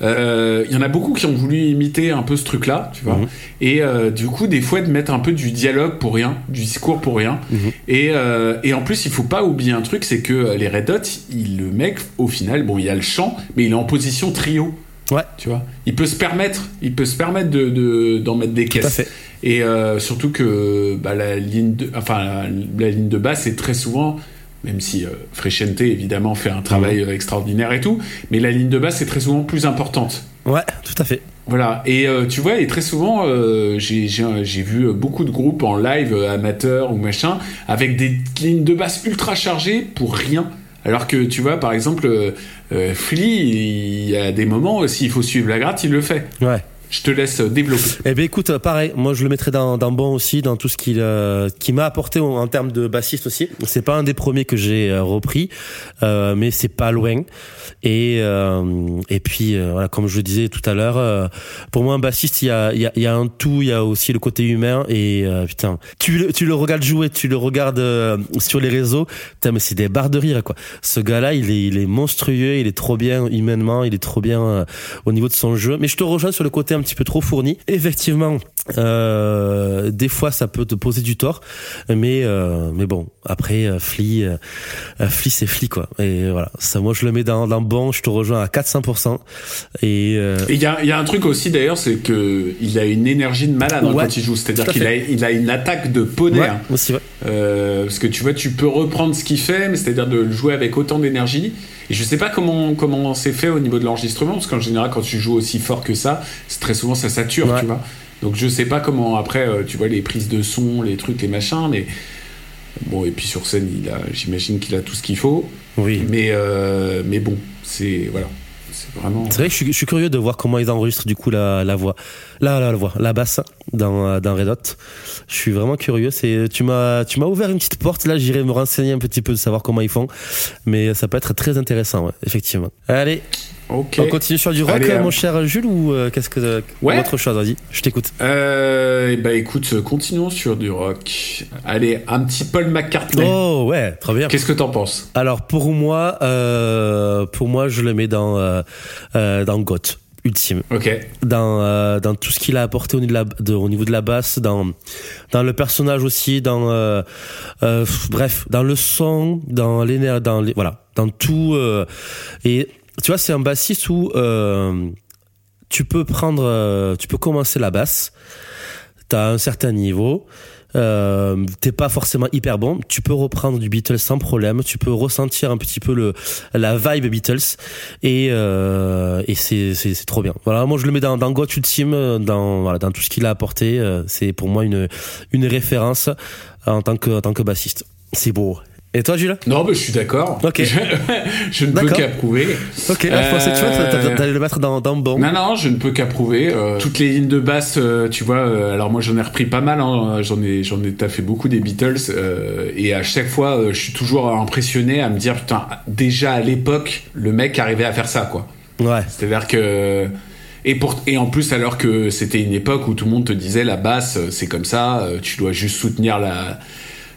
euh, il y en a beaucoup qui ont voulu imiter un peu ce truc-là, tu vois. Mhm. Et euh, du coup, des fois, de mettre un peu du dialogue pour rien, du discours pour rien. Mhm. Et, et en plus, il faut pas oublier un truc, c'est que les Red Hot, il, le mec, au final, bon, il y a le chant, mais il est en position trio. Ouais. Tu vois, il peut se permettre, il peut se permettre de de- d'en mettre des Tout à caisses. fait. Et euh, surtout que bah, la ligne de, enfin la, la ligne de basse est très souvent, même si euh, évidemment fait un travail euh, extraordinaire et tout, mais la ligne de basse est très souvent plus importante. Ouais, tout à fait. Voilà, et euh, tu vois, et très souvent, euh, j'ai vu beaucoup de groupes en live euh, amateurs ou machin, avec des lignes de basse ultra chargées pour rien. Alors que tu vois, par exemple, euh, euh, Flea, il y a des moments, euh, s'il faut suivre la gratte, il le fait. Ouais. Je te laisse euh, développer. Eh ben écoute, pareil, moi je le mettrais dans, dans bon aussi, dans tout ce qu'il euh, qui m'a apporté en, en termes de bassiste aussi. C'est pas un des premiers que j'ai euh, repris, euh, mais c'est pas loin. Et euh, et puis euh, voilà, comme je le disais tout à l'heure, pour moi un bassiste, il y a y a, y a un tout, il y a aussi le côté humain et putain, tu le tu le regardes jouer, tu le regardes sur les réseaux, putain mais c'est des barres de rire quoi. Ce gars-là, il est il est monstrueux, il est trop bien humainement, il est trop bien au niveau de son jeu. Mais je te rejoins sur le côté un petit peu trop fourni. Effectivement, euh, des fois ça peut te poser du tort, mais euh, mais bon, après euh, Flea, euh, euh, Flea c'est Flea quoi. Et voilà, ça moi je le mets dans dans bon, je te rejoins à 400%. Et euh, Et il y a, il y a un truc aussi d'ailleurs, c'est que il a une énergie de malade hein, Ouais, quand il joue. C'est-à-dire qu'il a, il a une attaque de poney. ouais, hein. aussi ouais. Euh, parce que tu vois, tu peux reprendre ce qu'il fait, mais c'est-à-dire de le jouer avec autant d'énergie. Et je sais pas comment comment c'est fait au niveau de l'enregistrement, parce qu'en général, quand tu joues aussi fort que ça, très souvent ça sature, Ouais. tu vois. Donc je sais pas comment après, euh, tu vois, les prises de son, les trucs, les machins, mais bon. Et puis sur scène, il a, j'imagine qu'il a tout ce qu'il faut. Oui. Mais euh, mais bon, c'est voilà, c'est vraiment. C'est vrai que je suis, je suis curieux de voir comment ils enregistrent du coup la, la voix, la, la, la voix, la basse dans, euh, dans Red Hot. Je suis vraiment curieux. C'est, tu m'as, tu m'as ouvert une petite porte. Là, j'irai me renseigner un petit peu de savoir comment ils font. Mais ça peut être très intéressant, ouais, effectivement. Allez, Ok. on continue sur du rock, Allez, euh, euh, mon cher Jules, ou euh, qu'est-ce que, Ouais. ou autre chose? Vas-y, je t'écoute. Euh, bah écoute, continuons sur du rock. Allez, un petit Paul McCartney. Oh ouais, très bien. Qu'est-ce que t'en penses? Alors pour moi, euh, pour moi, je le mets dans euh, euh, dans Goth ultime. Ok. dans euh, dans tout ce qu'il a apporté au niveau de la de, au niveau de la basse dans dans le personnage aussi dans euh, euh, bref dans le son dans l'énergie dans les, voilà dans tout euh, et tu vois c'est un bassiste où euh, tu peux prendre euh, tu peux commencer la basse t'as un certain niveau euh, t'es pas forcément hyper bon, tu peux reprendre du Beatles sans problème, tu peux ressentir un petit peu le la vibe Beatles et euh, et c'est c'est trop bien. Voilà, moi je le mets dans dans Got Ultime, dans voilà dans tout ce qu'il a apporté, euh, c'est pour moi une une référence en tant que en tant que bassiste. C'est beau. Et toi, Jules? Non, mais je suis d'accord. Ok. Je, je ne peux qu'approuver. Ok, là, je pensais, tu vois, Euh, t'allais le mettre dans, dans bon. Non, non, je ne peux qu'approuver. Euh, toutes les lignes de basse, euh, tu vois. euh, alors moi, j'en ai repris pas mal. Hein, j'en ai, j'en ai taffé beaucoup des Beatles. et à chaque fois, je suis toujours impressionné à me dire, putain, déjà à l'époque, le mec arrivait à faire ça, quoi. Ouais. C'est-à-dire que et pour et en plus alors que c'était une époque où tout le monde te disait la basse c'est comme ça, tu dois juste soutenir la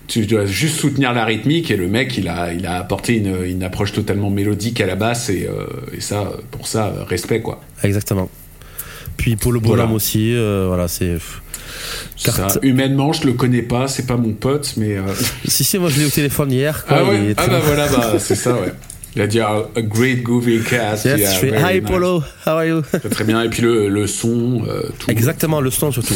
tu dois juste soutenir la rythmique et le mec il a il a apporté une, une approche totalement mélodique à la basse et, euh, et ça pour ça respect quoi. Exactement. Puis Polo Bonhomme Voilà. aussi, euh, voilà, c'est. Carte. Ça, humainement je le connais pas, c'est pas mon pote mais euh, Si, si, moi je l'ai au téléphone hier. Quoi, ah ouais? ah bah voilà bah c'est ça ouais. Il a dit a, a great goofy cast. Yes, yeah, je fais Hi nice. Polo, how are you? Très bien et puis le, le son euh, tout. Exactement, le son surtout.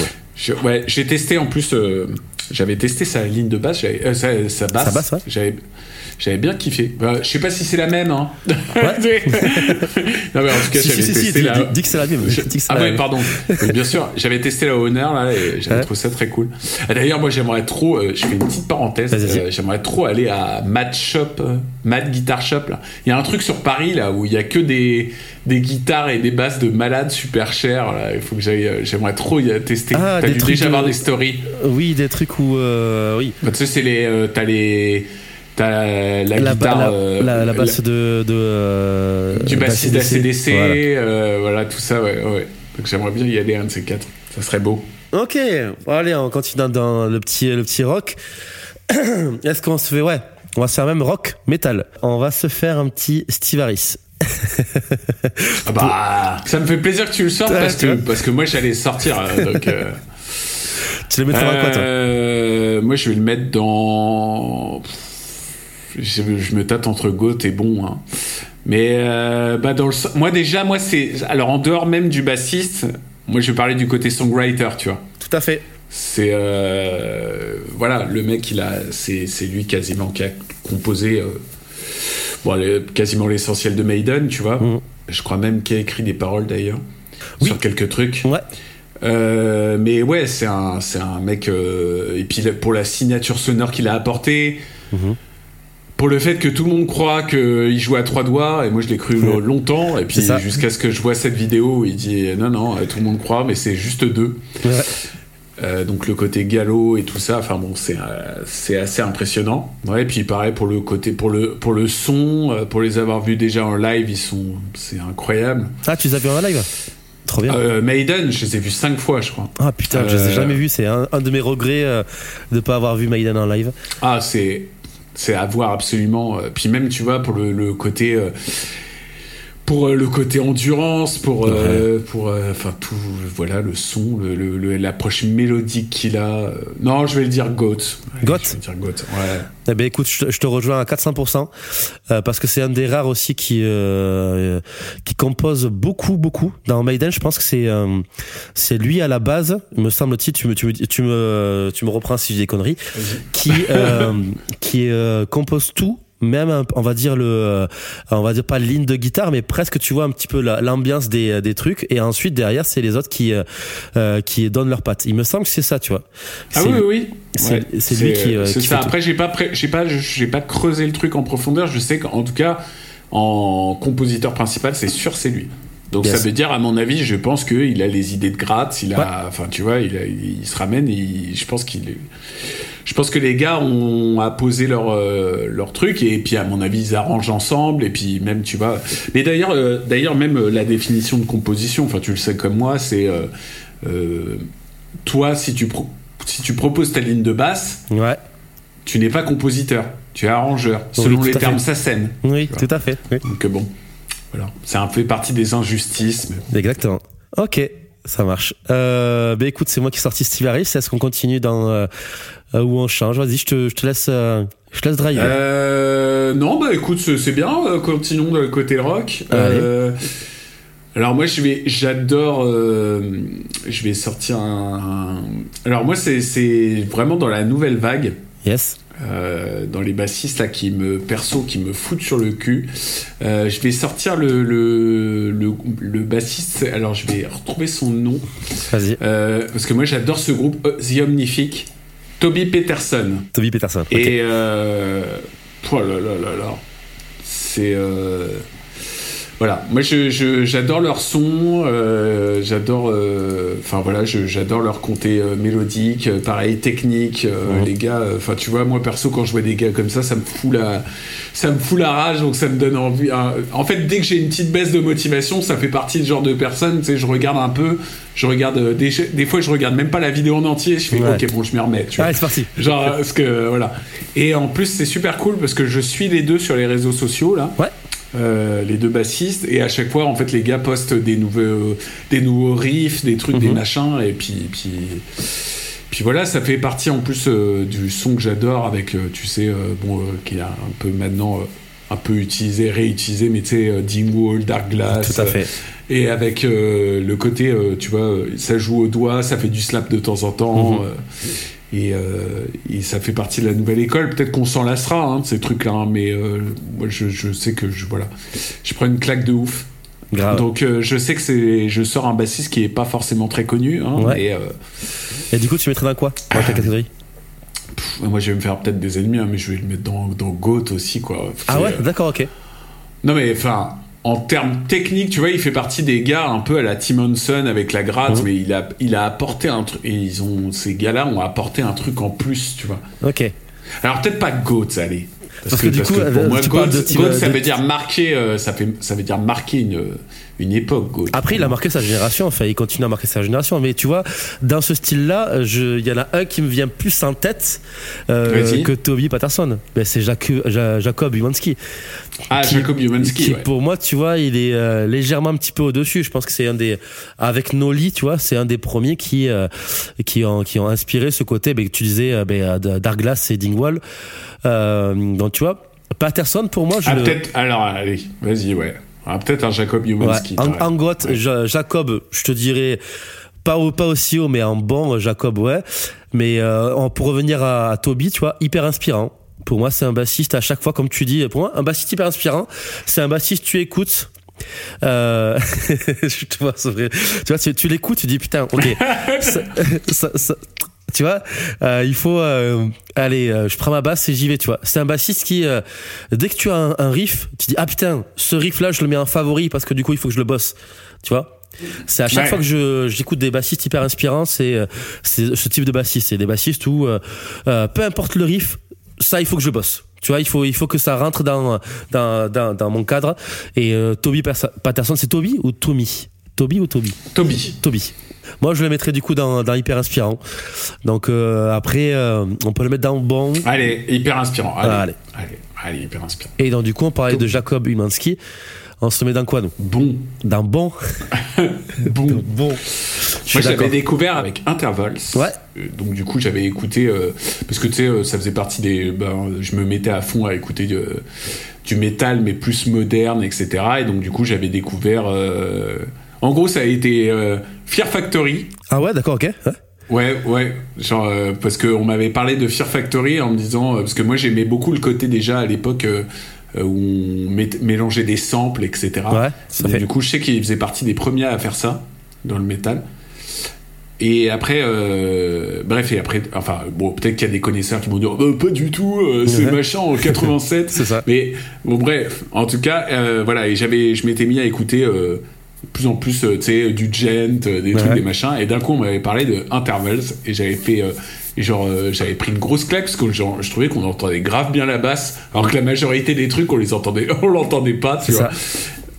ouais. J'ai testé en plus. euh, j'avais testé sa ligne de basse, euh, sa, sa basse. Basse, ouais. J'avais, j'avais bien kiffé. Bah, je sais pas si c'est la même. Hein. Ouais. non mais en tout cas, Si, j'avais si, si, si, testé la. dis- dis que c'est la même. Je- dis que c'est Ah la ouais, même. pardon. Bien sûr, j'avais testé la Honor là et j'avais Ouais. trouvé ça très cool. Ah, D'ailleurs, moi j'aimerais trop. euh, je fais une petite parenthèse. Euh, j'aimerais trop aller à Mad Shop, euh, Mad Guitar Shop là. Il y a un truc sur Paris là où il y a que des des guitares et des basses de malades super chères. Là. Il faut que j'aille. J'aimerais trop y tester. Ah, T'as dû déjà de- voir des stories. Oui, des trucs où. euh, oui. Bah, tu sais, c'est les. euh, t'as les. T'as la, La, guitare. la, euh, la, la basse de. de du bassiste d'ACDC, Voilà. euh, voilà. tout ça, ouais, ouais. Donc j'aimerais bien y aller un de ces quatre. Ça serait beau. Ok, allez, on continue dans, le petit, le petit rock. Est-ce qu'on se fait, ouais, on va se faire même rock, metal. On va se faire un petit Steve Harris. Ah bah, ça me fait plaisir que tu le sortes parce que, vois. parce que moi j'allais sortir. donc, euh, Tu le mettras dans quoi, toi euh, moi je vais le mettre dans. Je, je me tâte entre Goat et Bon. hein. Mais euh, bah dans le, moi déjà, moi c'est. Alors en dehors même du bassiste, moi je vais parler du côté songwriter, tu vois. Tout à fait. C'est euh, voilà, le mec, il a, c'est, c'est lui quasiment qui a composé euh, bon, quasiment l'essentiel de Maiden, tu vois. Mhm. Je crois même qu'il a écrit des paroles d'ailleurs Oui. sur quelques trucs. Ouais. Euh, mais ouais, c'est un, c'est un mec. euh, et puis pour la signature sonore qu'il a apportée, Mhm. pour le fait que tout le monde croit qu'il joue à trois doigts, et moi je l'ai cru longtemps, et puis jusqu'à ce que je vois cette vidéo où il dit non, non, euh, tout le monde croit, mais c'est juste deux. Ouais. Euh, donc le côté galop et tout ça, enfin bon, c'est c'est assez impressionnant. Ouais, et puis pareil pour le côté pour le pour le son, pour les avoir vus déjà en live, ils sont c'est incroyable. Ah, tu les as vus en live? Trop bien. Euh, Maiden, je les ai vus cinq fois, je crois. ah putain, je les ai euh, jamais vus. C'est un, un de mes regrets euh, de pas avoir vu Maiden en live. Ah, c'est c'est à voir absolument. Euh, Puis même, tu vois, pour le, le côté pour euh, le côté endurance, pour euh, pour euh, enfin tout, voilà, le son, le- le- le- l'approche mélodique qu'il a. Euh, Non, je vais le dire Goat. Ouais, Goat Je vais dire Goat. Ouais. Eh ben écoute, je te, je te rejoins à 400% euh, parce que c'est un des rares aussi qui euh, qui compose beaucoup beaucoup dans Maiden. Je pense que c'est euh, c'est lui à la base, me semble-t-il. Tu me tu me tu me tu me reprends si j'ai des conneries. Qui euh, qui euh, compose tout. Même un- on va dire le euh, on va dire pas ligne de guitare mais presque tu vois un petit peu la- l'ambiance des des trucs et ensuite derrière c'est les autres qui euh, euh, qui donnent leurs pattes. Il me semble que c'est ça, tu vois. Ah oui, oui, oui. c'est- Ouais. lui qui, euh, c'est qui ça. fait. Après, j'ai pas, j'ai pas, j'ai pas creusé le truc en profondeur. Je sais qu'en tout cas, en compositeur principal, c'est sûr, c'est lui. Donc Yes. ça veut dire, à mon avis, je pense qu'il a les idées de gratte. Il a, Ouais. enfin, tu vois, il, a- il, se ramène. il- je pense qu'il, est- je pense que les gars ont apposé leur euh, leur truc et puis à mon avis ils arrangent ensemble et puis même tu vois. Mais d'ailleurs, euh, d'ailleurs même euh, la définition de composition, enfin tu le sais comme moi, c'est toi si tu pro- si tu proposes ta ligne de basse, Ouais. tu n'es pas compositeur, tu es arrangeur, Oui, selon les à termes. SACEM. Oui, tout à fait. Oui. Donc bon, voilà, c'est un fait partie des injustices. mais- Exactement. Ok, ça marche. Euh, bah écoute, c'est moi qui ai sorti Steve Harris. Est-ce qu'on continue dans euh, euh, où on change Vas-y, je te, je te laisse, euh, je te laisse driver. Euh, non, bah écoute, c'est bien. Continuons de le côté rock. Euh, Alors moi je vais, j'adore, euh, je vais sortir un. un- Alors moi c'est c'est vraiment dans la nouvelle vague. Yes. dans les bassistes là qui me perso qui me foutent sur le cul je vais sortir le, le, le, le bassiste alors je vais retrouver son nom Vas-y. parce que moi j'adore ce groupe The Omnific Toby Peterson Toby Peterson. Et euh, oh là là là là c'est euh, voilà moi je- je- j'adore leur son euh, j'adore euh, enfin voilà je- j'adore leur comté euh, mélodique euh, pareil technique Mhm. les gars enfin tu vois moi perso quand je vois des gars comme ça ça me fout la ça me fout la rage donc ça me donne envie hein. en fait dès que j'ai une petite baisse de motivation ça fait partie du genre de personne tu sais je regarde un peu je regarde des, des fois je regarde même pas la vidéo en entier je fais Ouais. ok bon je m'y remets tu vois Allez, c'est parti. Genre, parce que voilà. Et en plus, c'est super cool parce que je suis les deux sur les réseaux sociaux, là. Ouais. Euh, les deux bassistes. Et à chaque fois, en fait, les gars postent des nouveaux, des nouveaux riffs, des trucs, des Mhm. machins. Et puis, puis, puis voilà, ça fait partie en plus euh, du son que j'adore avec, euh, tu sais, bon, qui est un peu maintenant. un peu utilisé, réutilisé, mais tu sais, Dingwall, Dark Glass, Tout à fait. et avec le côté, tu vois, ça joue au doigt, ça fait du slap de temps en temps. Mhm. Et, euh, et ça fait partie de la nouvelle école. Peut-être qu'on s'en lassera hein, de ces trucs-là, hein, mais euh, moi je, je sais que je, voilà, je prends une claque de ouf. Grave. Donc euh, je sais que c'est, je sors un bassiste qui est pas forcément très connu. Hein, Ouais. mais, euh, Et du coup, tu mettrais dans quoi? Dans quelle catégorie? Pff, moi je vais me faire peut-être des ennemis, hein, mais je vais le mettre dans, dans Goat aussi, quoi. Ah ouais, d'accord, ok. Non mais enfin, en termes techniques, tu vois, il fait partie des gars un peu à la Tim Henson avec la gratte, mais il a, il a apporté un truc. Et ils ont, ces gars-là ont apporté un truc en plus, tu vois. Ok. Alors peut-être pas Goat, allez. Parce que du coup, pour euh, moi, tu Goat, parles de Tim- Goat, ça veut dire marquer, euh, ça fait, ça veut dire marquer une, une époque, Goat. Après, il a marqué sa génération, enfin, il continue à marquer sa génération. Mais tu vois, dans ce style-là, il y en a un qui me vient plus en tête euh, que Toby Patterson. Ben, c'est Jac- Ja- Jacob Umanski. Ah, qui- Jacob Umansky, qui, ouais. pour moi, tu vois, il est euh, légèrement un petit peu au-dessus. Je pense que c'est un des, avec Noli, tu vois, c'est un des premiers qui, euh, qui ont, qui ont inspiré ce côté, ben, que tu disais, euh, ben, de- Darkglass et Dingwall. Euh, donc, tu vois, Patterson, pour moi, je Ah, le, peut-être, alors, allez, vas-y, ouais. Ah, peut-être un Jacob Ouais, Umansky. en, en goth, Ouais. Ja- Jacob, je te dirais pas, pas aussi haut, mais en bon, Jacob, ouais. Mais euh, pour revenir à, à Toby, tu vois, hyper inspirant. Pour moi, c'est un bassiste à chaque fois, comme tu dis. Pour moi, un bassiste hyper inspirant. C'est un bassiste, tu écoutes. Euh, je te vois, c'est vrai. Tu vois, tu, tu l'écoutes, tu dis putain, ok. ça- ça- ça- tu vois, euh, il faut euh, allez, euh, je prends ma basse et j'y vais. Tu vois, c'est un bassiste qui, euh, dès que tu as un, un riff, tu dis ah putain, ce riff là, je le mets en favori parce que du coup, il faut que je le bosse. Tu vois. C'est à chaque Ouais. fois que je j'écoute des bassistes hyper inspirants, c'est euh, c'est ce type de bassiste. C'est des bassistes où euh, peu importe le riff, ça il faut que je bosse. Tu vois, il faut il faut que ça rentre dans dans dans, dans mon cadre. Et euh, Toby Patterson, c'est Toby ou Tommy? Toby ou Toby? Toby. Toby. Moi, je le mettrais du coup dans, dans hyper inspirant. Donc euh, après, euh, on peut le mettre dans bon. Allez, hyper inspirant. Allez, Ah, allez. allez, allez, hyper inspirant. Et donc du coup, on parlait de Jacob Umansky. On se met dans quoi nous? Bon, Dans bon. bon. Bon. Moi, d'accord. découvert avec Intervals. Ouais. Euh, Donc, du coup, j'avais écouté. euh, parce que tu sais, ça faisait partie des. Ben, je me mettais à fond à écouter du métal, mais plus moderne, etc. Et donc, du coup, j'avais découvert. En gros, ça a été euh, Fear Factory. Ah ouais, d'accord, ok. Ouais. Ouais, ouais, genre euh, parce que on m'avait parlé de Fear Factory en me disant euh, parce que moi j'aimais beaucoup le côté déjà à l'époque euh, où on mélangeait des samples, etc. Ouais, ça fait. du coup, je sais qu'il faisait partie des premiers à faire ça dans le métal. Et après, bref, et après, enfin, bon, peut-être qu'il y a des connaisseurs qui vont dire, Euh, pas du tout, c'est Ouais. machin en 87. C'est ça. Mais bon, bref, en tout cas, voilà, et j'avais, je m'étais mis à écouter euh, plus en plus, euh, tu sais, du gent, euh, des trucs, des machins, et d'un coup, on m'avait parlé de Intervals, et j'avais fait, euh, genre, euh, j'avais pris une grosse claque parce que genre, je trouvais qu'on entendait grave bien la basse, alors que la majorité des trucs, on les entendait, on l'entendait pas, tu vois.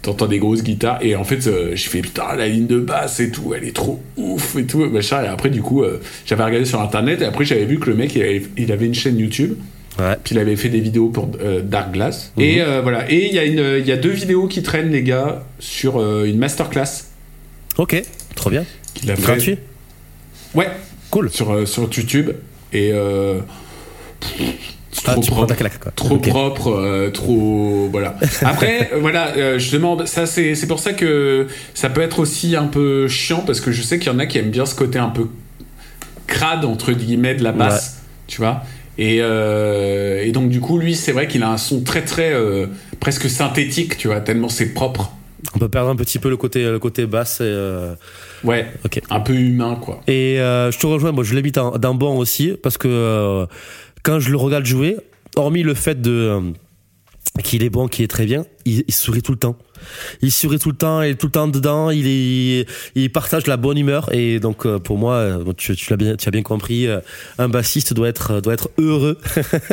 T'entends des grosses guitares et en fait euh, j'ai fait putain la ligne de basse et tout elle est trop ouf et tout machin. Et après du coup j'avais regardé sur internet et après j'avais vu que le mec il avait, il avait une chaîne YouTube Ouais. puis il avait fait des vidéos pour euh, Dark Glass Mhm. et euh, voilà et il y a une il y a deux vidéos qui traînent les gars sur euh, une masterclass Ok, trop bien. qu'il a fait Gratuit ouais Cool. sur euh, sur YouTube et euh, trop Ah, ta propre, claque, quoi. trop propre, euh, trop voilà. Après, euh, voilà, euh, justement, ça c'est c'est pour ça que ça peut être aussi un peu chiant parce que je sais qu'il y en a qui aiment bien ce côté un peu crade entre guillemets de la basse, tu vois. Et, euh, et donc du coup, lui, c'est vrai qu'il a un son très très euh, presque synthétique, tu vois, tellement c'est propre. On peut perdre un petit peu le côté, le côté basse. Et, euh, Ouais, ok. un peu humain, quoi. Et je te rejoins, moi je l'ai mis dans bon aussi, parce que quand je le regarde jouer, hormis le fait de qu'il est bon, qu'il est très bien, il, il sourit tout le temps. Il sourit tout le temps, il est tout le temps dedans, il est, il partage la bonne humeur et donc euh, pour moi, euh, tu, tu l'as bien, tu as bien compris, euh, un bassiste doit être, doit être heureux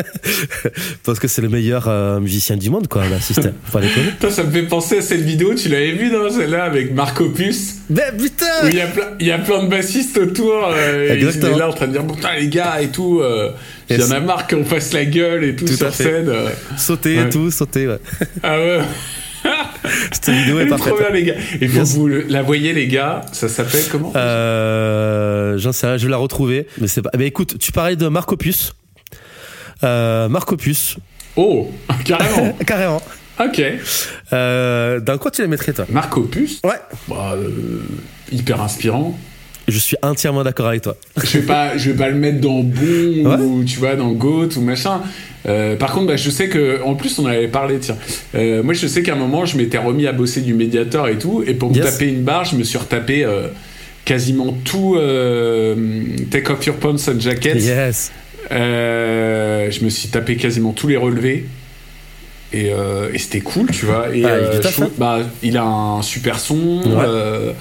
parce que c'est le meilleur musicien du monde, quoi, un bassiste. Faut. Putain, ça me fait penser à cette vidéo, tu l'avais vue, non, celle-là, avec Marc Opus? Mais putain Où il y a plein, il y a plein de bassistes autour, euh, et il est là en train de dire putain les gars et tout, euh, il y en a marre qu'on fasse la gueule et tout, Tout sur scène. euh. Sauter Ouais. et tout, sauter, ouais. Ah ouais. Cette vidéo est est parfaite. trop bien les gars. Que vous le- la voyez les gars, ça s'appelle comment Euh, j'en sais rien, je vais la retrouver. Mais c'est pas. Mais écoute, tu parlais de Marc Opus. Euh, Marc Opus, Oh, carrément. carrément. ok. Euh, dans quoi tu les mettrais toi? Marc Opus, Ouais. bah, euh, hyper inspirant. Je suis entièrement d'accord avec toi. Je vais pas, je vais pas le mettre dans bon Ouais. ou tu vois dans Goat ou machin. Euh, par contre, bah, je sais que en plus on en avait parlé. Tiens, Euh, moi je sais qu'à un moment je m'étais remis à bosser du Mediator et tout, et pour me Yes. taper une barre, je me suis retapé euh, quasiment tout euh, Take Off Your Pants and Jacket. Yes. Je me suis tapé quasiment tous les relevés. Et, et c'était cool, tu vois. Et Ah, il je trouve- hein. bah, il a un super son. Ouais.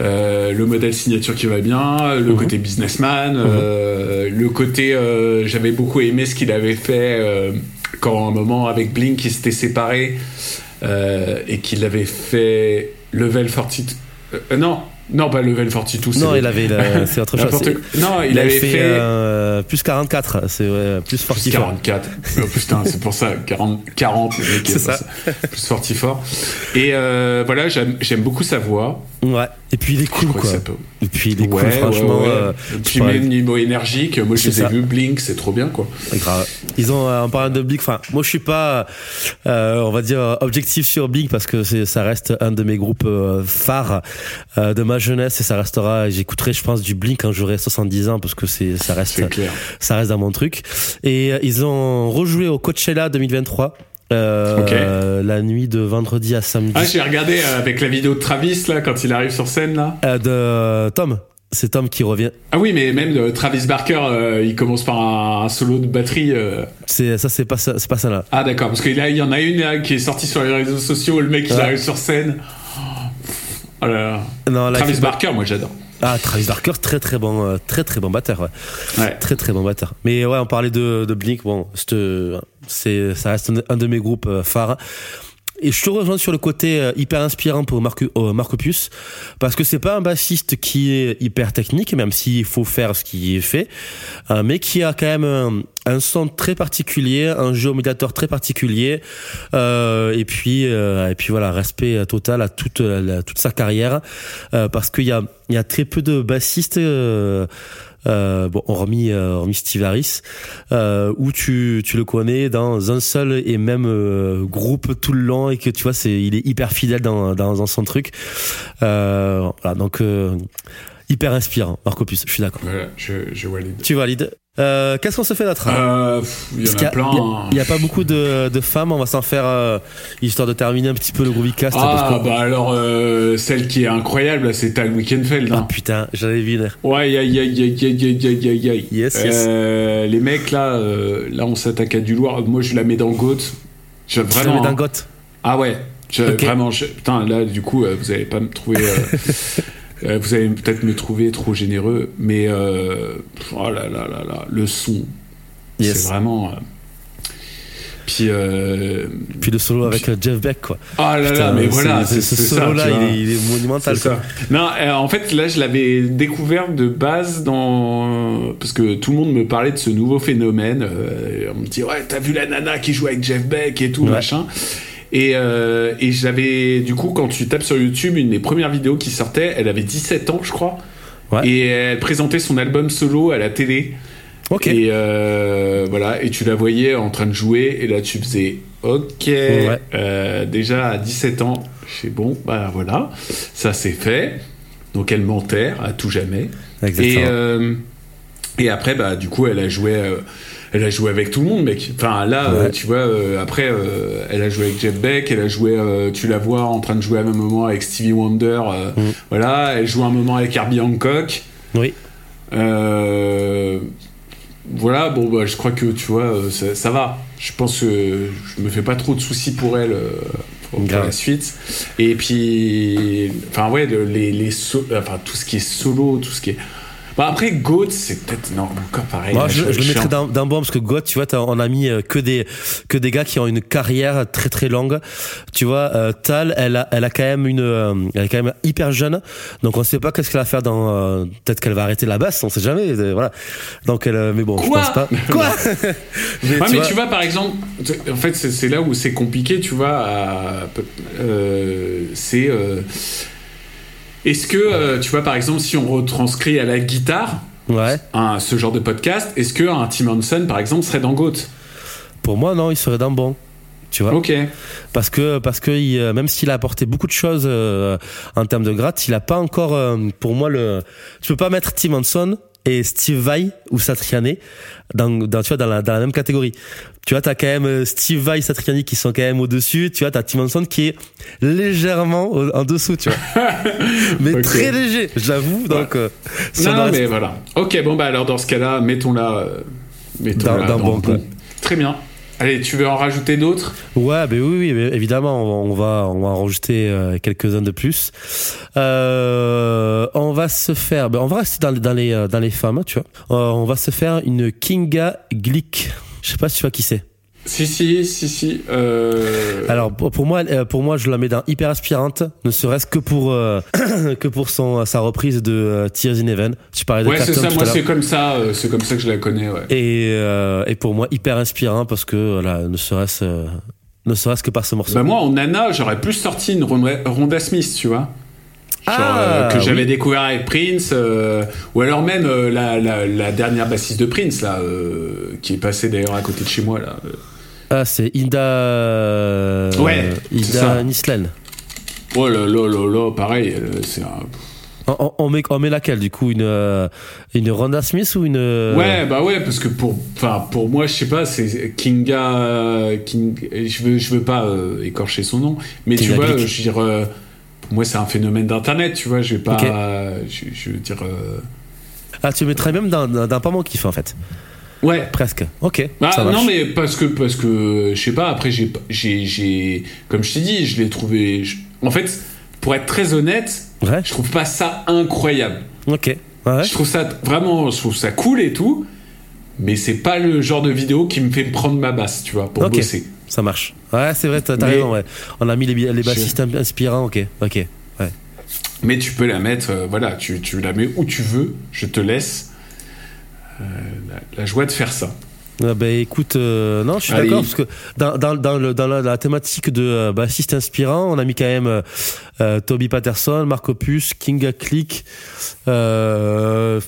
Euh, le modèle signature qui va bien, le Mhm. côté businessman, euh, le côté euh, j'avais beaucoup aimé ce qu'il avait fait euh, quand à un moment avec Blink il s'était séparé euh, et qu'il avait fait Level 42 euh, non non pas Level 42 c'est Non, le- il avait. C'est autre chose. non il, Il, avait fait, fait, plus 44. C'est ouais, plus plus 44. 44 Oh, putain c'est pour ça 40 40 le mec, C'est ça. pas plus forti fort et voilà j'aime j'aime beaucoup sa voix Ouais. Et puis il est cool quoi. peut- Et puis il est Ouais, cool, ouais, franchement. ouais. euh, Puis tu parlais- même niveau énergique, moi je les ai vus Blink, c'est trop bien quoi. Grave. Ils ont euh, en parlant de Blink. Enfin, moi je suis pas, euh, on va dire objectif sur Blink parce que ça reste un de mes groupes euh, phares euh, de ma jeunesse et ça restera. J'écouterai, je pense, du Blink quand j'aurai 70 ans parce que c'est ça reste clair. ça reste dans mon truc. Et euh, ils ont rejoué au Coachella 2023. Euh, Ok. euh, la nuit de vendredi à samedi Ah, j'ai regardé euh, avec la vidéo de Travis là quand il arrive sur scène là. Euh, de euh, Tom. C'est Tom qui revient. Ah oui, mais même euh, Travis Barker, euh, il commence par un, un solo de batterie. euh. C'est ça, c'est pas ça, c'est pas ça là. Ah d'accord, parce qu'il y en a une là, qui est sortie sur les réseaux sociaux, le mec il Ouais. arrive sur scène. Oh là là. Non, là, Travis Barker, moi j'adore. Ah, Travis Barker, très très bon, très très bon batteur. Ouais. Ouais. Très très bon batteur. Mais ouais, on parlait de, de Blink. Bon, euh, c'est, ça reste un, de mes groupes euh, phares. Et je te rejoins sur le côté euh, hyper inspirant pour Marc, euh, parce que c'est pas un bassiste qui est hyper technique, même s'il faut faire ce qui est fait, mais qui a quand même un, son très particulier, un jeu au médiateur très particulier, et puis et puis voilà, respect total à toute toute sa carrière, parce qu'il y a il y a très peu de bassistes. Euh, euh, bon, hormis, euh, hormis Steve Harris, euh, où tu, tu le connais dans un seul et même euh, groupe tout le long et que tu vois, c'est, il est hyper fidèle dans, dans, dans son truc. Euh, voilà, donc euh, hyper inspirant, Marc Opus, je suis d'accord. Voilà, je, je valide. Tu valides? Euh, qu'est-ce qu'on se fait d'autre euh, Il y a, hein. n'y a, pas beaucoup de, femmes. On va s'en faire euh, histoire de terminer un petit peu le Groovy Cast. Ah, bah alors celle qui est incroyable, c'est Tal Wickenfeld. Ah putain, putain, j'avais vu. Ouais, y a, y a, y a, y a, Yes. Les mecs là, là on s'attaque à du Loir. Moi je la mets dans goth. Je la mets dans hein. goth. Ah ouais. Vraiment. Putain là du coup vous n'allez pas me trouver. euh, vous allez peut-être me trouver trop généreux, mais euh, oh là là là là, le son, Yes. c'est vraiment. euh, Puis, euh, Puis le solo avec Jeff Beck, quoi. ah là là, mais voilà, c'est- ce ça. tu vois. il, est- il est monumental. Ça. Non, euh, en fait, là, je l'avais découvert de base dans parce que tout le monde me parlait de ce nouveau phénomène. euh, on me dit ouais, t'as vu la nana qui joue avec Jeff Beck et tout Ouais. machin. Et, euh, et j'avais du coup quand tu tapes sur YouTube une des premières vidéos qui sortait, elle avait 17 ans je crois. Ouais. Et elle présentait son album solo à la télé. Ok. Et euh, voilà, et tu la voyais en train de jouer, et là tu faisais Ok, Ouais. euh, déjà à 17 ans, je fais bon, bah voilà, ça c'est fait. Donc elle m'enterre à tout jamais. Exactement. Et, et après, bah, du coup, elle a joué. euh, elle a joué avec tout le monde, mec. Enfin, là, euh, tu vois, euh, après, elle a joué avec Jeff Beck, elle a joué, tu la vois en train de jouer à un moment avec Stevie Wonder, Mm. voilà, elle joue un moment avec Herbie Hancock. Oui. Voilà, bon, bah, je crois que, tu vois, ça, ça va. Je pense que je me fais pas trop de soucis pour elle pour, Grave. la suite. Et puis, enfin, ouais, le- les, les so- enfin, tout ce qui est solo, tout ce qui est. Bah, après, Goat, c'est peut-être. Non, encore pareil. Moi, je, je le mettrais un- d'un d'un bon parce que God, tu vois, t'as- on a mis euh, que des que des gars qui ont une carrière très très longue. Tu vois, euh, Tal, elle a elle a quand même une euh, elle est quand même hyper jeune, donc on sait pas qu'est-ce qu'elle va faire dans. euh, Peut-être qu'elle va arrêter la basse, on sait jamais. euh, voilà. Donc elle, mais bon, je Quoi pense pas. Quoi mais, Ouais, tu mais vois, tu vois, par exemple, en fait, c'est c'est là où c'est compliqué, tu vois. à- euh, c'est. Est-ce que, euh, tu vois, par exemple, si on retranscrit à la guitare Ouais. un, ce genre de podcast, est-ce que un Tim Henson, par exemple, serait dans Goat? Pour moi, non, il serait d'un bon. Tu vois. Ok. parce que parce que il, euh, même s'il a apporté beaucoup de choses euh, en termes de gratte, il a pas encore euh, pour moi le tu peux pas mettre Tim Henson et Steve Vai ou Satriani dans, dans tu vois dans la, dans la même catégorie. Tu vois, t'as quand même euh, Steve Vai, Satriani qui sont quand même au-dessus. Tu vois, t'as Tim Henson qui est légèrement au- en dessous, tu vois. mais très léger, j'avoue. Donc, euh, Non, mais voilà. Ok, bon, bah alors dans ce cas-là, mettons-la. euh, mettons-la Dans- dans dans bon, quoi. Très bien. Allez, tu veux en rajouter d'autres? Ouais, ben oui, oui, évidemment, on va, on va en rajouter euh, quelques-uns de plus. Euh, on va se faire, ben on va rester dans, dans les, euh, dans les femmes, tu vois. Euh, on va se faire une Kinga Glick. Je sais pas si tu vois qui c'est. Si, si, si, si. euh, Alors pour moi, euh, pour moi, je la mets dans hyper aspirante, ne serait-ce que pour euh, que pour son sa reprise de Tears in Heaven. Tu parlais de ouais, c'est ça. Moi, c'est comme ça. euh, c'est comme ça que je la connais. Ouais. Et et pour moi hyper inspirant parce que voilà, ne serait-ce ne serait-ce que par ce morceau. Bah moi, en Nana, j'aurais plus sorti une Ronda, Smith, tu vois. Genre, Ah, que j'avais oui. découvert avec Prince, ou alors même la, la, la dernière bassiste de Prince, là, qui est passée d'ailleurs à côté de chez moi, là. Ah, c'est Ida. euh, Ouais. Ida Nislen. Oh là là là là, pareil, c'est un... On, met, on met laquelle du coup Une, euh, une Ronda Smith ou une. euh, Ouais, bah ouais, parce que pour, enfin, pour moi, je sais pas, c'est Kinga, King, je veux, je veux pas euh, écorcher son nom, mais tu vois, je veux dire, euh, pour moi, c'est un phénomène d'internet, tu vois, je vais pas, je, je veux dire, euh, Ah, tu mettrais même dans, dans pas mon kiff en fait. Ouais. Presque. Ok. Ça marche. non mais parce que parce que je sais pas après j'ai j'ai comme je t'ai dit je l'ai trouvé je- en fait pour être très honnête Ouais. je trouve pas ça incroyable Ok. Ouais. je trouve ça vraiment je trouve ça cool et tout mais c'est pas le genre de vidéo qui me fait prendre ma basse tu vois pour Ok. bosser Ça marche. Ouais, c'est vrai, t'as raison. Ouais. On a mis les, les Je- bassistes inspirants. Ok. Ok. mais tu peux la mettre euh, voilà tu, tu la mets où tu veux je te laisse la, la joie de faire ça Ah, ben écoute, euh, non, je suis d'accord parce que dans, dans, dans, le, dans la, la thématique de euh, bassiste inspirant, on a mis quand même euh, euh, Toby Patterson, Mark Opus, Kinga Click. Euh,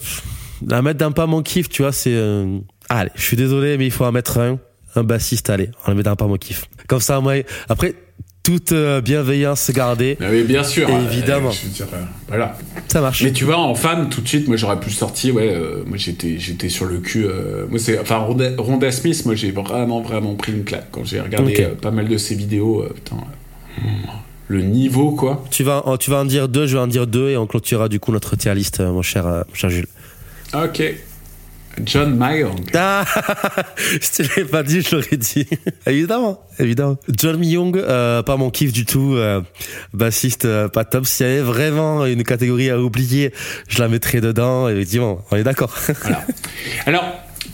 la mettre dans pas mon kiff, tu vois, c'est. euh, Allez, je suis désolé, mais il faut en mettre un. Un bassiste, allez, on le met dans pas mon kiff. Comme ça, moi, après, toute euh, bienveillance gardée, Ah oui, bien sûr Évidemment. euh, je veux dire, euh, voilà ça marche. Mais tu vois, en femme, tout de suite, moi j'aurais pu sortir, ouais, euh, moi j'étais, j'étais sur le cul. euh, moi c'est, enfin, Ronda, Ronda Smith, moi j'ai vraiment, vraiment pris une claque quand j'ai regardé euh, pas mal de ses vidéos. putain, le niveau, quoi. Tu vas, en- tu vas en dire deux, je vais en dire deux et on clôturera du coup notre tier list, mon cher, mon cher Jules. Ok. John Mayer. Ah, je te l'ai pas dit, je l'aurais dit. évidemment, évidemment. John Young, euh, pas mon kiff du tout. euh, bassiste, euh, pas top. S'il y avait vraiment une catégorie à oublier, je la mettrais dedans. Effectivement, on est d'accord. Voilà. Alors,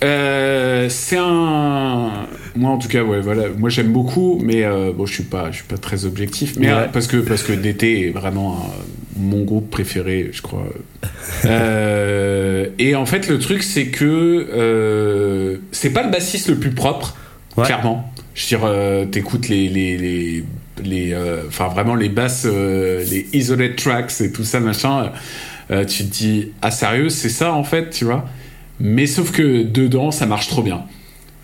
euh, c'est un. Moi, en tout cas, ouais, voilà. Moi, j'aime beaucoup, mais euh, bon, je suis pas, je suis pas très objectif, mais Ouais. euh, parce que parce que DT est vraiment mon groupe préféré, je crois. Euh, et en fait, le truc, c'est que c'est pas le bassiste le plus propre, Ouais. clairement. Je veux dire, t'écoutes les les les les, enfin vraiment les basses, les isolate tracks et tout ça machin. tu te dis ah sérieux, c'est ça en fait, tu vois? Mais sauf que dedans, ça marche trop bien.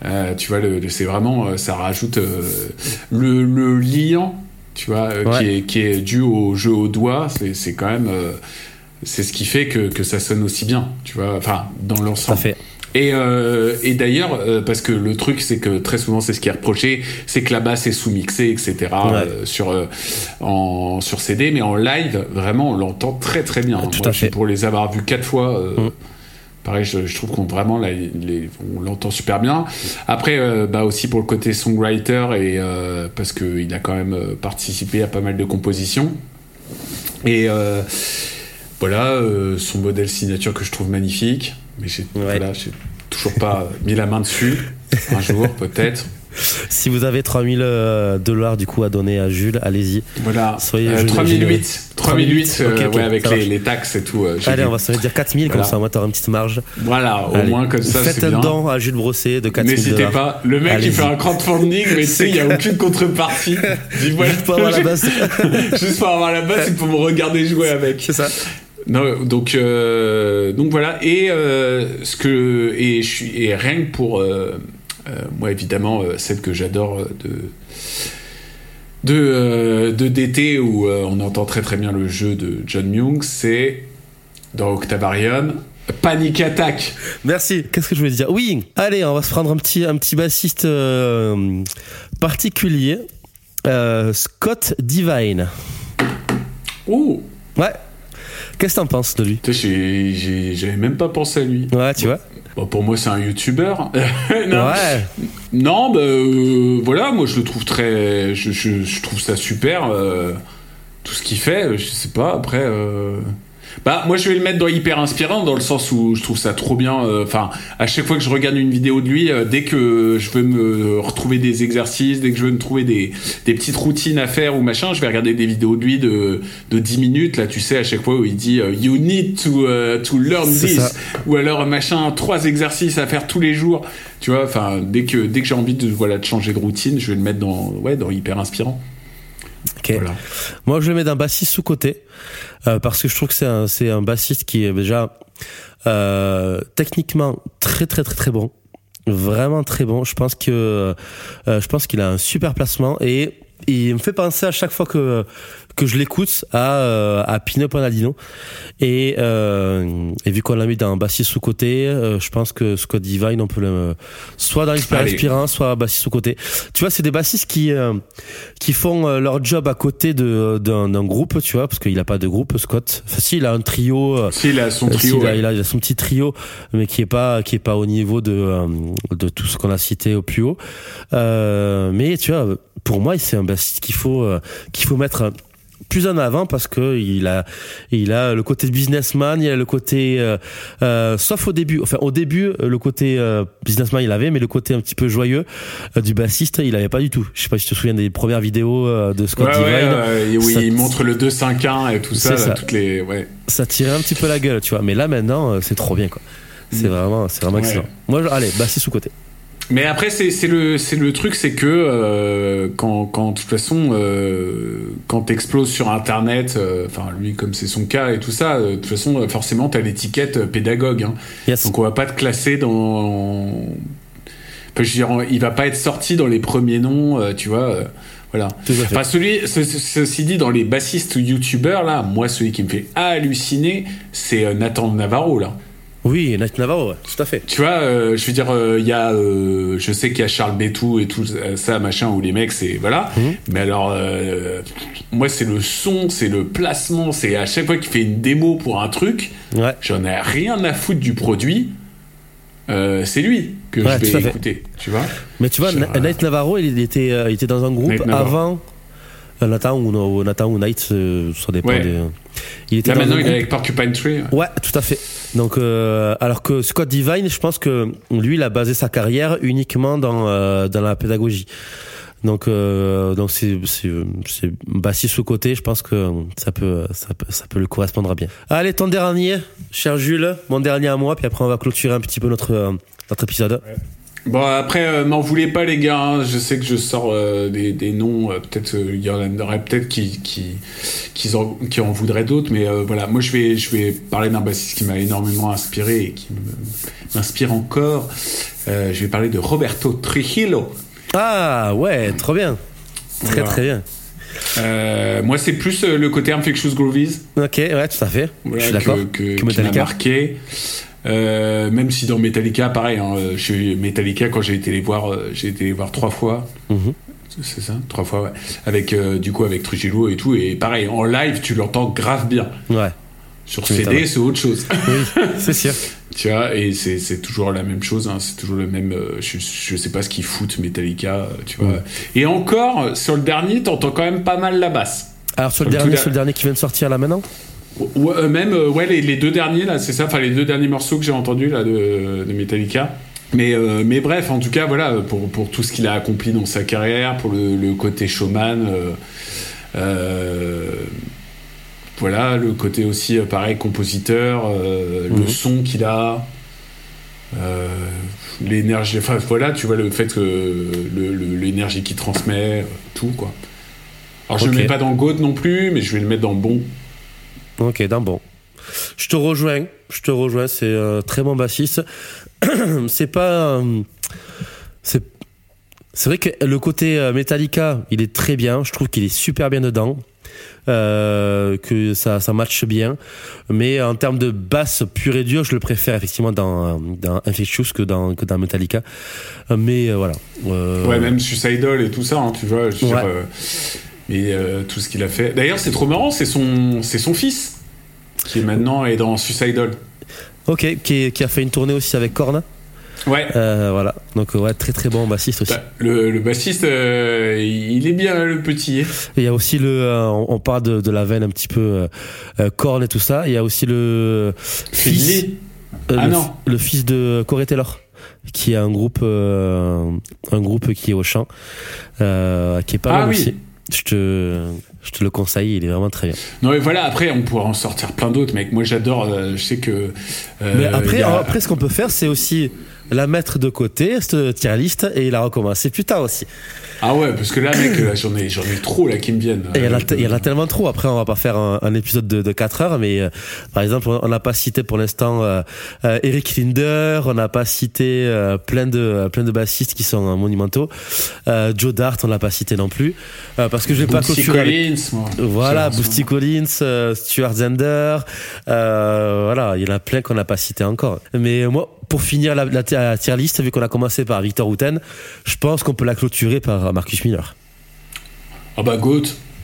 Euh, tu vois, c'est vraiment, euh, ça rajoute euh, le, le lien, tu vois, Ouais. qui, est, qui est dû au jeu au doigt. C'est, quand même, c'est ce qui fait que, que ça sonne aussi bien, tu vois. Enfin, dans Ça l'ensemble. fait. Et, euh, et d'ailleurs, euh, parce que le truc, c'est que très souvent, c'est ce qui est reproché, c'est que la basse est sous-mixée, etc. euh, sur en sur CD, mais en live, vraiment, on l'entend très très bien. Tout Moi, à fait. Pour les avoir vus quatre fois. Mm. Pareil, je, je trouve qu'on vraiment les- on l'entend super bien. Après, euh, bah aussi pour le côté songwriter et euh, parce que il a quand même euh, participé à pas mal de compositions. Et euh, voilà, son modèle signature que je trouve magnifique. Mais j'ai Ouais. voilà, toujours pas mis la main dessus. Un jour, peut-être. Si vous avez 3000 euh, dollars du coup à donner à Jules, allez-y. Voilà. Soyez Euh, généreux. 3008. 3008, euh, Ok, ok, ouais, avec les, les taxes et tout. euh, Allez, on va se dire 4000 Voilà. comme ça, on va avoir une petite marge. Voilà, au Allez. moins comme ça, Faites un bien. don à Jules Brossé de 4000 N'hésitez pas. Le mec, il fait un crowdfunding, mais tu sais, il n'y a aucune contrepartie. Juste pour avoir la base. Juste pour avoir la base, c'est pour me regarder jouer avec. C'est ça. Non, donc, euh, donc voilà. Et euh, ce que et je suis et rien que pour euh, euh, moi évidemment euh, celle que j'adore euh, de de euh, de d'été où euh, on entend très très bien le jeu de John Myung, c'est dans Octavarium Panic Attack. Merci. Qu'est-ce que je voulais dire? Oui, allez, on va se prendre un petit, un petit bassiste euh, particulier. Euh, Scott Divine. Oh, Ouais. Qu'est-ce que t'en penses de lui? J'avais même pas pensé à lui. Ouais, tu vois Bon, pour moi, c'est un YouTuber. non, Ouais. Non, bah, euh, voilà, moi je le trouve très. Je, je, je trouve ça super. euh, tout ce qu'il fait, euh, je sais pas, après. Bah, moi je vais le mettre dans hyper inspirant, dans le sens où je trouve ça trop bien. euh, Enfin, à chaque fois que je regarde une vidéo de lui, euh, dès que je veux me retrouver des exercices, dès que je veux me trouver des, des petites routines à faire ou machin, je vais regarder des vidéos de lui de, de 10 minutes, là, tu sais, à chaque fois où il dit euh, You need to, to learn this. ça. Ou alors, machin, trois exercices à faire tous les jours. Tu vois, enfin, dès que, dès que j'ai envie de, voilà, de changer de routine, je vais le mettre dans, ouais, dans hyper inspirant. Ok. Voilà. Moi, je le mets d'un bassiste sous côté euh, parce que je trouve que c'est un, c'est un bassiste qui est déjà euh, techniquement très très très très bon, vraiment très bon. Je pense que euh, je pense qu'il a un super placement et il me fait penser à chaque fois que que je l'écoute à euh, à Pino Panadino et euh, et vu qu'on l'a mis dans un bassiste sous côté, euh, je pense que Scott Divine on peut le soit dans Allez. inspirant, soit bassiste sous côté. Tu vois, c'est des bassistes qui euh, qui font euh, leur job à côté de d'un groupe, tu vois, parce qu'il a pas de groupe, Scott. Enfin, si, il a un trio. euh, Si, il a son trio. s'il a- ouais. il, a, il a son petit trio, mais qui est pas qui est pas au niveau de de tout ce qu'on a cité au plus haut. Euh, mais tu vois, pour moi, c'est un bassiste qu'il faut qu'il faut mettre plus en avant parce que il a il a le côté businessman, il a le côté euh, euh, sauf au début, enfin au début le côté euh, businessman il avait, mais le côté un petit peu joyeux du bassiste il avait pas du tout. Je sais pas si tu te souviens des premières vidéos de Scott Ouais, Divine, ouais, et oui, ça- il montre le 2-5-1 et tout ça, là, ça. toutes les, ouais. ça tirait un petit peu la gueule, tu vois. Mais là maintenant c'est trop bien quoi. C'est Mm. vraiment c'est vraiment excellent. Moi je- allez bassiste sous côté. Mais après, c'est le, truc, c'est que euh, quand, quand, de toute façon, euh, quand t'exploses sur Internet, euh, enfin lui comme c'est son cas et tout ça, de toute façon, forcément, t'as l'étiquette pédagogue. Hein. Yes. Donc on va pas te classer dans. Enfin, je veux dire, il va pas être sorti dans les premiers noms, tu vois. voilà. Enfin, celui, ce- ce- ceci dit, dans les bassistes ou youtubeurs, là, moi, celui qui me fait halluciner, c'est Nathan Navarro, là. Oui, Nat Navarro, tout à fait. Tu vois, euh, je veux dire, euh, il y a, euh, je sais qu'il y a Charles Bétou et tout ça, machin, où les mecs, c'est voilà. Mhm. Mais alors, moi, c'est le son, c'est le placement, c'est à chaque fois qu'il fait une démo pour un truc, Ouais. j'en ai rien à foutre du produit. C'est lui que Ouais, je vais écouter, tu vois. Mais tu vois, Night Navarro, il était, il était dans un groupe Night avant Nathan ou, Nathan ou Night, euh, ça dépend Ouais. des. Il était Là maintenant, il est avec Porcupine Tree. ouais. Ouais, tout à fait. Donc, euh, alors que Scott Divine, je pense que lui, il a basé sa carrière uniquement dans euh, dans la pédagogie. Donc, euh, donc c'est c'est bassiste sous côté. Je pense que ça peut ça peut ça peut le correspondre bien. Allez, ton dernier, cher Jules, mon dernier à moi, puis après on va clôturer un petit peu notre euh, notre épisode. Bon, après, euh, m'en voulez pas, les gars. hein. Je sais que je sors euh, des, des noms. euh, peut-être euh, il y en aurait peut-être qui, qui, qui, en, qui en voudraient d'autres. Mais voilà, moi, je vais, je vais parler d'un bassiste qui m'a énormément inspiré et qui m'inspire encore. Je vais parler de Roberto Trujillo. Ah ouais, trop bien. Très Voilà. très bien. Euh, moi, c'est plus le côté Infectious Groovies. Ok, ouais, tout à fait. Voilà, je suis d'accord. que, que- Que qui m'a marqué. Euh, même si dans Metallica, pareil, hein, euh, suis Metallica quand j'ai été les voir, euh, j'ai été les voir trois fois. Mhm. C'est ça, trois fois, ouais. Avec euh, du coup avec Trujillo et tout, et pareil en live, tu l'entends grave bien. Ouais, Sur CD, c'est autre chose. oui, c'est sûr. tu vois, et c'est toujours la même chose. hein, c'est toujours le même. euh, je, je sais pas ce qu'ils foutent Metallica, tu vois. Et encore sur le dernier, t'entends quand même pas mal la basse. Alors sur le dernier, sur le dernier qui vient de sortir là maintenant? Ouais, euh, même euh, ouais les, les deux derniers là c'est ça enfin les deux derniers morceaux que j'ai entendus là de, de Metallica mais euh, mais bref en tout cas voilà pour pour tout ce qu'il a accompli dans sa carrière pour le, le côté showman euh, euh, voilà le côté aussi euh, pareil compositeur euh, le Mhm. son qu'il a euh, l'énergie enfin voilà tu vois le fait que l'énergie qu'il transmet euh, tout quoi alors je Ok. le mets pas dans GOAT non plus mais je vais le mettre dans bon Ok, d'un bon. Je te rejoins, je te rejoins, c'est un très bon bassiste. c'est pas. euh, C'est c'est vrai que le côté euh, Metallica, il est très bien. Je trouve qu'il est super bien dedans. Euh, que ça, ça matche bien. Mais en termes de basse pure et dure, je le préfère effectivement dans, dans Infectious que dans, que dans Metallica. Mais euh, voilà. Euh, Ouais, même Suicidal et tout ça, hein, tu vois. Je Ouais. dire, et euh, tout ce qu'il a fait. D'ailleurs, c'est trop marrant, c'est son, c'est son fils qui est maintenant est dans Suicidal. Ok, qui, qui a fait une tournée aussi avec Korn. Ouais. Euh, voilà. Donc ouais, très très bon bassiste aussi. Bah, Le, le bassiste, euh, il est bien le petit. Et Il y a aussi le, euh, on on parle de, de la veine un petit peu Korn et tout ça. Il y a aussi le fils, Ah le, non. le fils de Corey Taylor, qui est un groupe, un groupe qui est au chant, qui est pas Ah mal oui. aussi. Je te, je te le conseille. Il est vraiment très bien. Non mais voilà, après on pourra en sortir plein d'autres, mec. Moi j'adore, euh, je sais que. euh, Mais après, a- après, ce qu'on peut faire, c'est aussi la mettre de côté, cette tier list, et la recommencer plus tard aussi. Ah ouais, parce que là, mec, là, j'en ai, j'en ai trop là qui me viennent. Il y, en a, Euh, a tellement trop. Après, on va pas faire un, un épisode de, de 4 heures, mais euh, par exemple, on n'a pas cité pour l'instant euh, euh, Eric Linder, on n'a pas cité euh, plein de euh, plein de bassistes qui sont euh, monumentaux. Euh, Joe Dart, on l'a pas cité non plus, euh, parce que je vais pas avec- Collins, moi. Voilà, Boosty Collins, euh, Stuart Zender, euh, voilà, il y en a plein qu'on n'a pas cité encore. Mais moi, pour finir la, la, la tier list, vu qu'on a commencé par Victor Houten, je pense qu'on peut la clôturer par Marcus Miller. Ah bah Goat,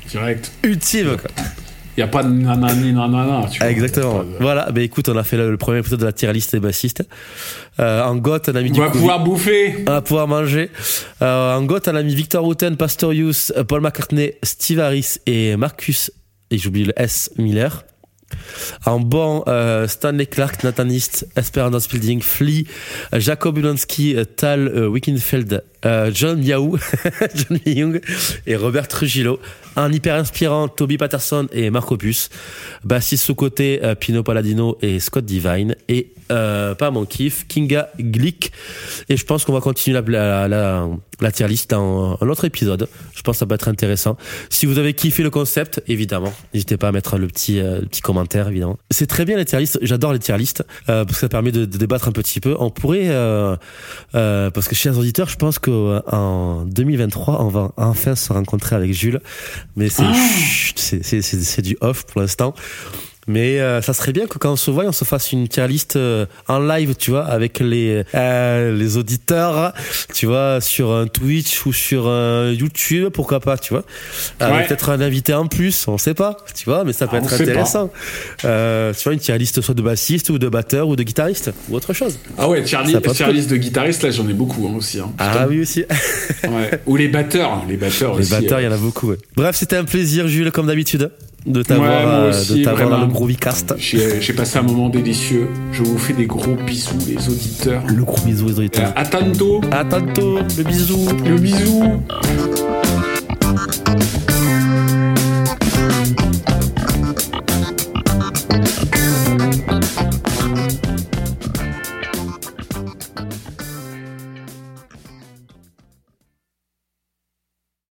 direct. Ultime, quoi. Y a pas de nanani nanana. Tu vois. Exactement. De- Voilà, bah écoute, on a fait le, le premier épisode de la tier list des bassistes. Euh, en GOT, on a mis On du va pouvoir bouffer. on va pouvoir manger. Euh, en GOT, on a mis Victor Houghton, Pastorius, euh, Paul McCartney, Steve Harris et Marcus, et j'oublie le S, Miller. En bon, euh, Stanley Clark, Nathan East, Esperanza Building, Flea, Jacob Ulanski, Tal euh, Wickenfeld, euh, John Yahoo, John Young et Robert Trujillo. Un hyper inspirant, Toby Patterson et Marco Opus. Bassiste sous côté, euh, Pino Palladino et Scott Divine. Et euh, pas mon kiff, Kinga Glick. Et je pense qu'on va continuer la, la, la, la tier list dans un autre épisode. Je pense que ça peut être intéressant. Si vous avez kiffé le concept, évidemment, n'hésitez pas à mettre le petit, euh, petit commentaire, évidemment. C'est très bien les tier lists. J'adore les tier lists euh, parce que ça permet de, débattre un petit peu. On pourrait, parce que chers auditeurs, je pense qu'en 2023, on va enfin se rencontrer avec Jules. Mais c'est c'est du off pour l'instant. Mais euh, ça serait bien que quand on se voit, on se fasse une tier list euh, en live, tu vois, avec les euh, les auditeurs, tu vois, sur un Twitch ou sur un YouTube, pourquoi pas, tu vois. Avec Ouais. peut-être un invité en plus, on sait pas, tu vois, mais ça peut Ah, être intéressant. Tu vois, une tier list soit de bassiste ou de batteur ou de guitariste ou autre chose. Ah ouais, passe tier list de guitaristes, là, j'en ai beaucoup hein, aussi. Hein. Ah oui aussi. Ouais. Ou les batteurs, les batteurs Les aussi. batteurs, il y en a beaucoup. ouais. Bref, c'était un plaisir, Jules, comme d'habitude, de t'avoir Ouais, euh, aussi, de t'avoir dans le Groovycast. J'ai j'ai passé un moment délicieux. Je vous fais des gros bisous, les auditeurs. Le gros bisou aux Euh, auditeurs. À tantôt. À tantôt, le bisou. Le bisou.